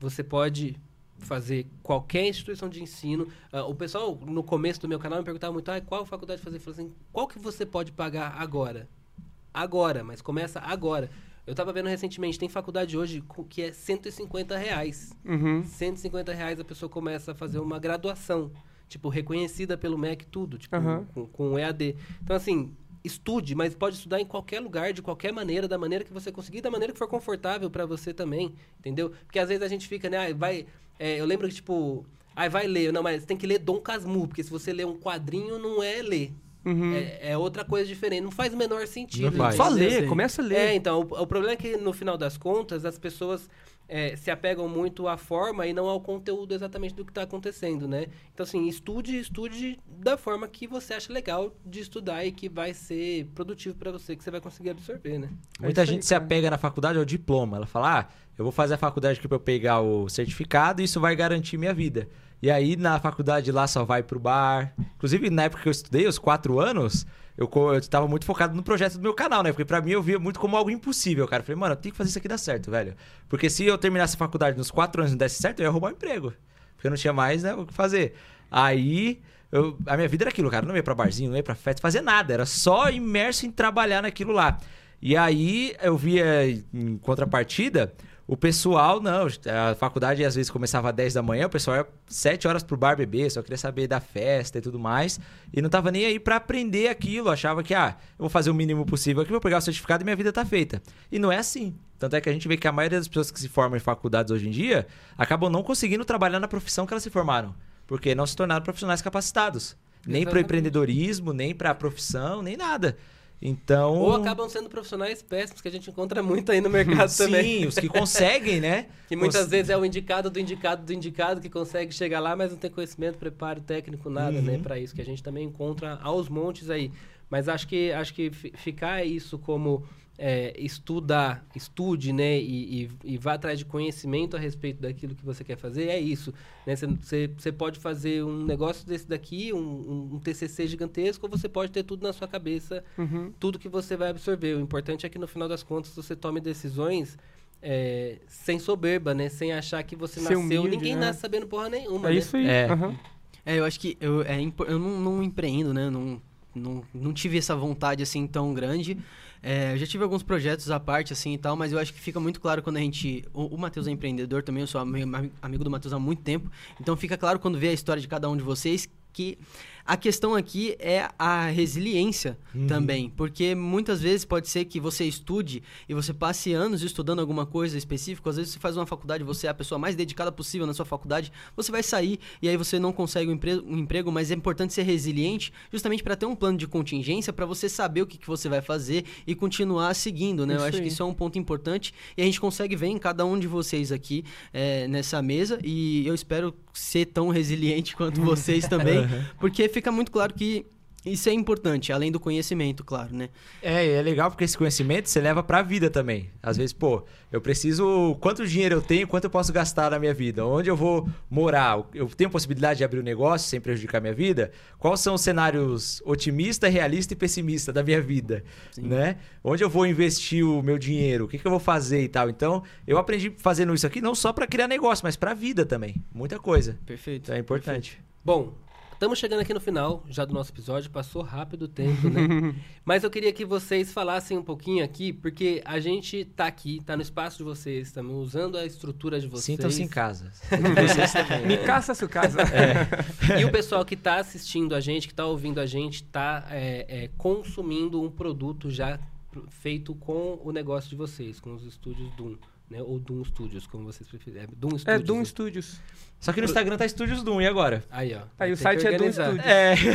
A: você pode fazer qualquer instituição de ensino. Uh, o pessoal, no começo do meu canal, me perguntava muito, ah, qual faculdade fazer? Eu falei assim, qual que você pode pagar agora? Agora, mas começa agora. Eu estava vendo recentemente, tem faculdade hoje que é 150 reais.
D: Uhum.
A: 150 reais a pessoa começa a fazer uma graduação. Tipo, reconhecida pelo MEC, tudo. Tipo,
D: uhum.
A: com, com EAD. Então, assim, estude, mas pode estudar em qualquer lugar, de qualquer maneira, da maneira que você conseguir, da maneira que for confortável para você também, entendeu? Porque às vezes a gente fica, né, ah, vai, é, eu lembro que tipo, aí vai ler, não, mas tem que ler Dom Casmurro, porque se você ler um quadrinho não é ler.
D: Uhum.
A: É, é, outra coisa diferente, não faz o menor sentido.
C: Faz.
D: Só ler, começa a ler.
A: É, então, o, o problema é que no final das contas as pessoas é, se apegam muito à forma e não ao conteúdo exatamente do que está acontecendo, né? Então, assim, estude, estude da forma que você acha legal de estudar e que vai ser produtivo para você, que você vai conseguir absorver, né?
C: Muita é gente aí, se apega na faculdade ao diploma. Ela fala, ah, eu vou fazer a faculdade aqui para eu pegar o certificado e isso vai garantir minha vida. E aí, na faculdade lá só vai pro bar. Inclusive, na época que eu estudei, os quatro anos eu, eu tava muito focado no projeto do meu canal, né? Porque pra mim eu via muito como algo impossível, cara. Eu falei, mano, eu tenho que fazer isso aqui dar certo, velho. Porque se eu terminasse a faculdade nos quatro anos e não desse certo, eu ia roubar o um emprego. Porque eu não tinha mais né, o que fazer. Aí, eu, a minha vida era aquilo, cara. Eu não ia pra barzinho, não ia pra festa, fazer nada. Era só imerso em trabalhar naquilo lá. E aí, eu via em contrapartida o pessoal, não, a faculdade às vezes começava às 10 da manhã, o pessoal ia 7 horas pro bar beber, só queria saber da festa e tudo mais. E não tava nem aí para aprender aquilo, achava que, ah, eu vou fazer o mínimo possível aqui, vou pegar o certificado e minha vida tá feita. E não é assim. Tanto é que a gente vê que a maioria das pessoas que se formam em faculdades hoje em dia acabam não conseguindo trabalhar na profissão que elas se formaram, porque não se tornaram profissionais capacitados. Nem para empreendedorismo, nem para profissão, nem nada. Então.
A: Ou acabam sendo profissionais péssimos, que a gente encontra muito aí no mercado
C: Sim,
A: também.
C: Sim, os que conseguem, né?
A: que muitas Cons... vezes é o indicado do indicado do indicado que consegue chegar lá, mas não tem conhecimento, preparo técnico, nada, né, uhum. né, para isso, que a gente também encontra aos montes aí. Mas acho que acho que ficar isso como é, estudar, estude, né, e, e, e, vá atrás de conhecimento a respeito daquilo que você quer fazer, é isso. Você né? pode fazer um negócio desse daqui, um, um, TCC gigantesco, ou você pode ter tudo na sua cabeça,
D: uhum.
A: tudo que você vai absorver. O importante é que no final das contas você tome decisões é, sem soberba, né, sem achar que você Ser nasceu. Humilde, Ninguém né? nasce sabendo porra nenhuma.
D: É
A: né?
D: isso aí.
B: É. Uhum. é, eu acho que eu, é, eu não, não empreendo, né? Não, não, não tive essa vontade assim tão grande. É, eu já tive alguns projetos à parte, assim e tal, mas eu acho que fica muito claro quando a gente. O, o Matheus é empreendedor também, eu sou amigo, amigo do Matheus há muito tempo. Então fica claro quando vê a história de cada um de vocês que A questão aqui é a resiliência
C: Uhum.
B: também, porque muitas vezes pode ser que você estude e você passe anos estudando alguma coisa específica, às vezes você faz uma faculdade, você é a pessoa mais dedicada possível na sua faculdade, você vai sair e aí você não consegue um emprego, um emprego mas é importante ser resiliente justamente para ter um plano de contingência, para você saber o que, que você vai fazer e continuar seguindo, né? Eu
D: Isso
B: acho que
D: aí.
B: isso é um ponto importante e a gente consegue ver em cada um de vocês aqui é, nessa mesa e eu espero ser tão resiliente quanto vocês também, porque fica muito claro que isso é importante, além do conhecimento, claro, né?
C: É, é legal porque esse conhecimento você leva pra vida também. Às vezes, pô, eu preciso. Quanto dinheiro eu tenho, quanto eu posso gastar na minha vida? Onde eu vou morar? Eu tenho possibilidade de abrir um negócio sem prejudicar a minha vida? Quais são os cenários otimista, realista e pessimista da minha vida? Né? Onde eu vou investir o meu dinheiro? O que, que eu vou fazer e tal? Então, eu aprendi fazendo isso aqui não só pra criar negócio, mas pra vida também. Muita coisa.
B: Perfeito.
C: Então é importante.
A: Bom, estamos chegando aqui no final já do nosso episódio, passou rápido o tempo, né? Mas eu queria que vocês falassem um pouquinho aqui, porque a gente tá aqui, tá no espaço de vocês, estamos usando a estrutura de vocês.
C: Sintam-se em casa.
A: Vocês também.
D: Me caça sua casa.
A: E o pessoal que está assistindo a gente, que está ouvindo a gente, está consumindo um produto já feito com o negócio de vocês, com os estúdios Doom, né? Ou Doom Studios, como vocês preferirem. É Doom Studios.
D: É Doom
A: né?
D: Studios.
C: Só que no Instagram tá Estúdios Doom, e agora?
A: Aí, ó.
D: Aí o site é Doom. Studios.
C: É.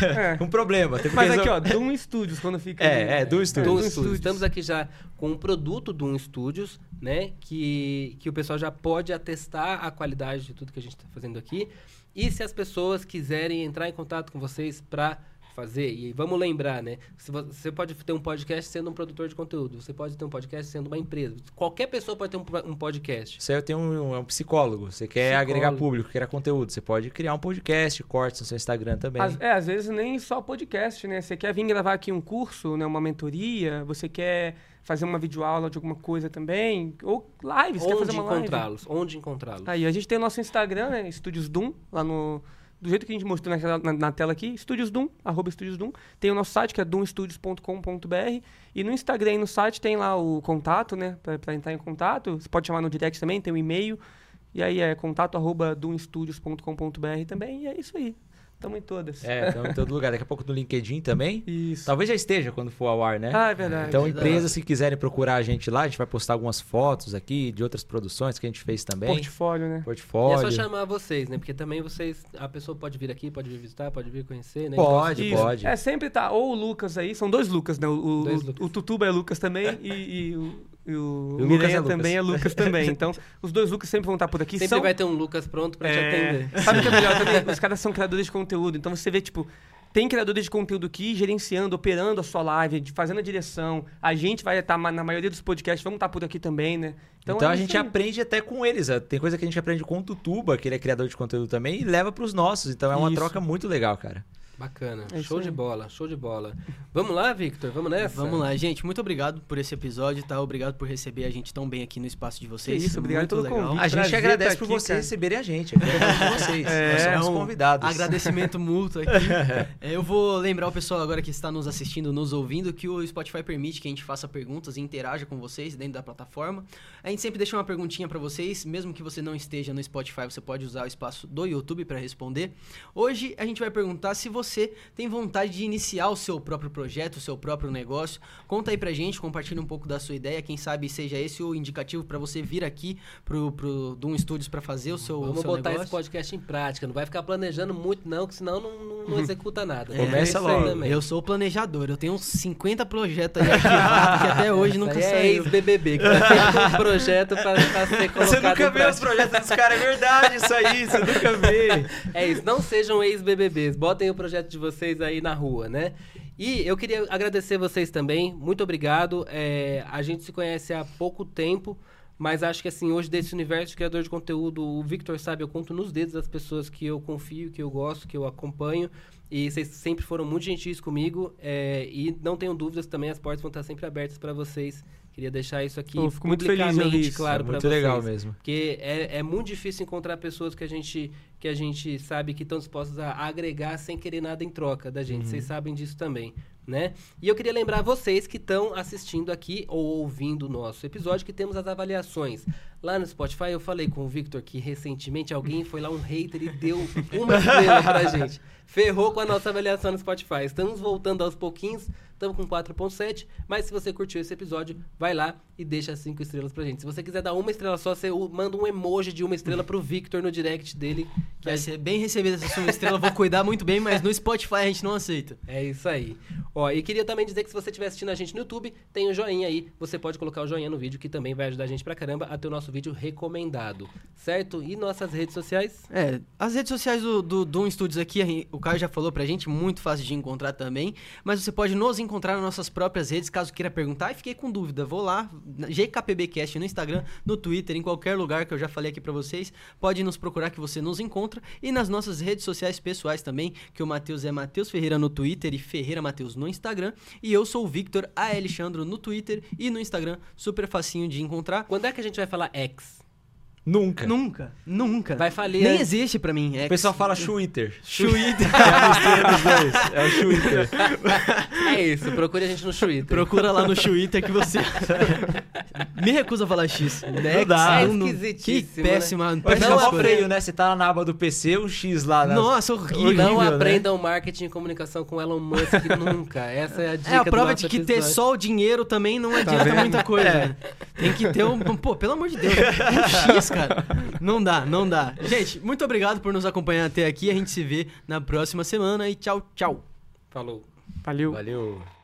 D: É.
C: um problema.
D: Mas aqui, ó, Doom Studios, quando fica.
C: É, é, Doom Studios.
A: Doom
D: Doom
A: Studios.
D: Studios.
A: Estamos aqui já com um produto Doom Studios, né? Que, que o pessoal já pode atestar a qualidade de tudo que a gente está fazendo aqui. E se as pessoas quiserem entrar em contato com vocês para fazer, e vamos lembrar, né? Você pode ter um podcast sendo um produtor de conteúdo, você pode ter um podcast sendo uma empresa. Qualquer pessoa pode ter um, po- um podcast.
C: Você aí tem um, é um psicólogo, você quer
A: Psicólogo.
C: agregar público, quer conteúdo, você pode criar um podcast, cortes no seu Instagram também.
D: Às- é, às vezes nem só podcast, né? Você quer vir gravar aqui um curso, né? Uma mentoria, você quer fazer uma videoaula de alguma coisa também, ou live, você quer
A: Onde
D: fazer uma live.
A: encontrá-los? Onde encontrá-los?
D: Aí, a gente tem o nosso Instagram, né? Estúdios Doom, lá no... Do jeito que a gente mostrou na, na, na tela aqui, Estúdios Doom, arroba Estúdios Doom. Tem o nosso site, que é doomstudios.com.br. E no Instagram e no site tem lá o contato, né? Pra entrar em contato. Você pode chamar no direct também, tem o e-mail. E aí é contato arroba doomstudios.com.br também. E é isso aí. Tamo em todas.
C: É, estamos em todo lugar. Daqui a pouco no LinkedIn também.
D: Isso.
C: Talvez já esteja quando for ao ar, né?
D: Ah, é verdade.
C: então,
B: verdade.
C: empresas que quiserem procurar a gente lá, a gente vai postar algumas fotos aqui de outras produções que a gente fez também.
D: Portfólio, né?
A: E é
C: Portfólio.
A: só chamar vocês, né? Porque também vocês. A pessoa pode vir aqui, pode vir visitar, pode vir conhecer, né?
C: Pode,
D: Isso.
C: pode.
D: É, sempre tá. Ou o Lucas aí, são dois Lucas, né? O, o,
A: Dois
D: o-
A: Lucas.
D: o Tutuba é Lucas também e, e o, e o
C: E o
D: Miranha
C: é Lucas.
D: também é Lucas também. Então, os dois Lucas sempre vão estar por aqui.
A: Sempre
D: são...
A: vai ter um Lucas pronto pra te
D: É,
A: atender.
D: Sabe o que é melhor também? Os caras são criadores de conteúdo. Então você vê, tipo, tem criadores de conteúdo aqui gerenciando, operando a sua live, de- fazendo a direção. A gente vai estar na maioria dos podcasts, vamos estar por aqui também, né?
C: Então,
D: é
C: a
D: isso
C: gente aprende até com eles. ó. Tem coisa que a gente aprende com o Tutuba, que ele é criador de conteúdo também, e leva pros nossos. Então é uma
D: Isso.
C: troca muito legal, cara.
A: Bacana.
D: É
A: show de bola, show de bola. Vamos lá, Victor? Vamos nessa?
B: Vamos lá, gente. Muito obrigado por esse episódio, tá? Obrigado por receber a gente tão bem aqui no espaço de vocês.
D: Que isso, obrigado
B: Muito
D: pelo
B: legal.
D: convite.
C: A gente
D: prazer
C: agradece
D: tá
C: por
D: aqui,
C: vocês
D: cara.
C: receberem a gente. Aqui é de vocês.
D: É,
C: Nós somos
B: um
C: convidados.
B: Agradecimento mútuo aqui. É, eu vou lembrar o pessoal agora que está nos assistindo, nos ouvindo, que o Spotify permite que a gente faça perguntas e interaja com vocês dentro da plataforma. A gente sempre deixa uma perguntinha para vocês, mesmo que você não esteja no Spotify, você pode usar o espaço do YouTube para responder. Hoje a gente vai perguntar se você tem vontade de iniciar o seu próprio projeto, o seu próprio negócio. Conta aí pra gente, compartilha um pouco da sua ideia, quem sabe seja esse o indicativo para você vir aqui pro, pro Doom Studios para fazer o seu, o
A: Vamos
B: seu
A: botar
B: negócio.
A: esse podcast em prática. Não vai ficar planejando muito, não, que senão não, não, não executa nada.
C: Começa
A: É isso aí
C: logo.
A: também.
B: Eu sou o planejador, eu tenho uns 50 projetos aí arquivados que até hoje nunca
A: aí é
B: saiu.
A: ex-BBB, que tá sempre com um projeto pra, pra ser colocado
C: Você nunca vê os projetos dos caras, é verdade isso aí, você nunca vê.
A: É isso, não sejam ex-BBBs, botem o projeto de vocês aí na rua, né? E eu queria agradecer vocês também, muito obrigado. É, a gente se conhece há pouco tempo, mas acho que assim, hoje desse universo de criador de conteúdo, o Victor sabe, eu conto nos dedos as pessoas que eu confio, que eu gosto, que eu acompanho. E vocês sempre foram muito gentis comigo. é, e não tenham dúvidas também, as portas vão estar sempre abertas para vocês. Queria deixar isso aqui
D: Eu fico muito feliz isso.
A: claro
C: É
A: para
C: muito
A: vocês.
C: legal mesmo.
A: Porque é, é muito difícil encontrar pessoas que a gente que a gente sabe que estão dispostos a agregar sem querer nada em troca da gente. Vocês sabem disso também, né? E eu queria lembrar vocês que estão assistindo aqui ou ouvindo o nosso episódio que temos as avaliações. Lá no Spotify eu falei com o Victor que recentemente alguém foi lá um hater e deu uma estrela pra gente. Ferrou com a nossa avaliação no Spotify. Estamos voltando aos pouquinhos, estamos com 4.7, mas se você curtiu esse episódio, vai lá e deixa 5 estrelas pra gente. Se você quiser dar uma estrela só, você manda um emoji de uma estrela pro Victor no direct dele, que
B: Vai
A: a
B: ser bem recebida essa sua estrela, vou cuidar muito bem, mas no Spotify a gente não aceita.
A: É isso aí. Ó, e queria também dizer que se você estiver assistindo a gente no YouTube, tem o joinha aí. Você pode colocar o joinha no vídeo, que também vai ajudar a gente pra caramba a ter o nosso vídeo recomendado. Certo? E nossas redes sociais?
B: É, as redes sociais do, do Doom Studios aqui, o Caio já falou pra gente, muito fácil de encontrar também. Mas você pode nos encontrar nas nossas próprias redes, caso queira perguntar. E fiquei com dúvida, vou lá, GKPBcast no Instagram, no Twitter, em qualquer lugar que eu já falei aqui pra vocês. Pode nos procurar que você nos encontra. E nas nossas redes sociais pessoais também, que o Matheus é Matheus Ferreira no Twitter e Ferreira Matheus no Instagram. E eu sou o Victor A. Alexandro no Twitter e no Instagram, super facinho de encontrar.
A: Quando é que a gente vai falar X?
C: Nunca.
B: Nunca, nunca.
A: Vai falir
B: Nem existe pra mim.
C: O pessoal fala Twitter.
B: Twitter.
C: É a mistura dos dois. É o Twitter.
A: É isso, procure a gente no Twitter.
B: Procura lá no Twitter que você. Me recusa a falar X. Next,
C: dá.
A: É
B: não-
A: esquisitíssimo,
B: Que péssima.
C: Mas
B: péssima
C: não é
B: escolha.
C: freio, né? Você tá lá na aba do PC, um X lá. Nas...
B: Nossa, horrível.
A: Não
C: né?
A: aprendam marketing e comunicação com Elon Musk nunca. Essa é a dica
B: É a
A: do
B: prova
A: nosso
B: de que ter
A: episódio.
B: só o dinheiro também não adianta
C: vendo?
B: muita coisa.
C: É.
B: né? Tem que ter um. Pô, pelo amor de Deus. Um X, cara. Não dá, não dá. Gente, muito obrigado por nos acompanhar até aqui. A gente se vê na próxima semana e tchau, tchau.
A: Falou.
D: Valeu.
C: Valeu.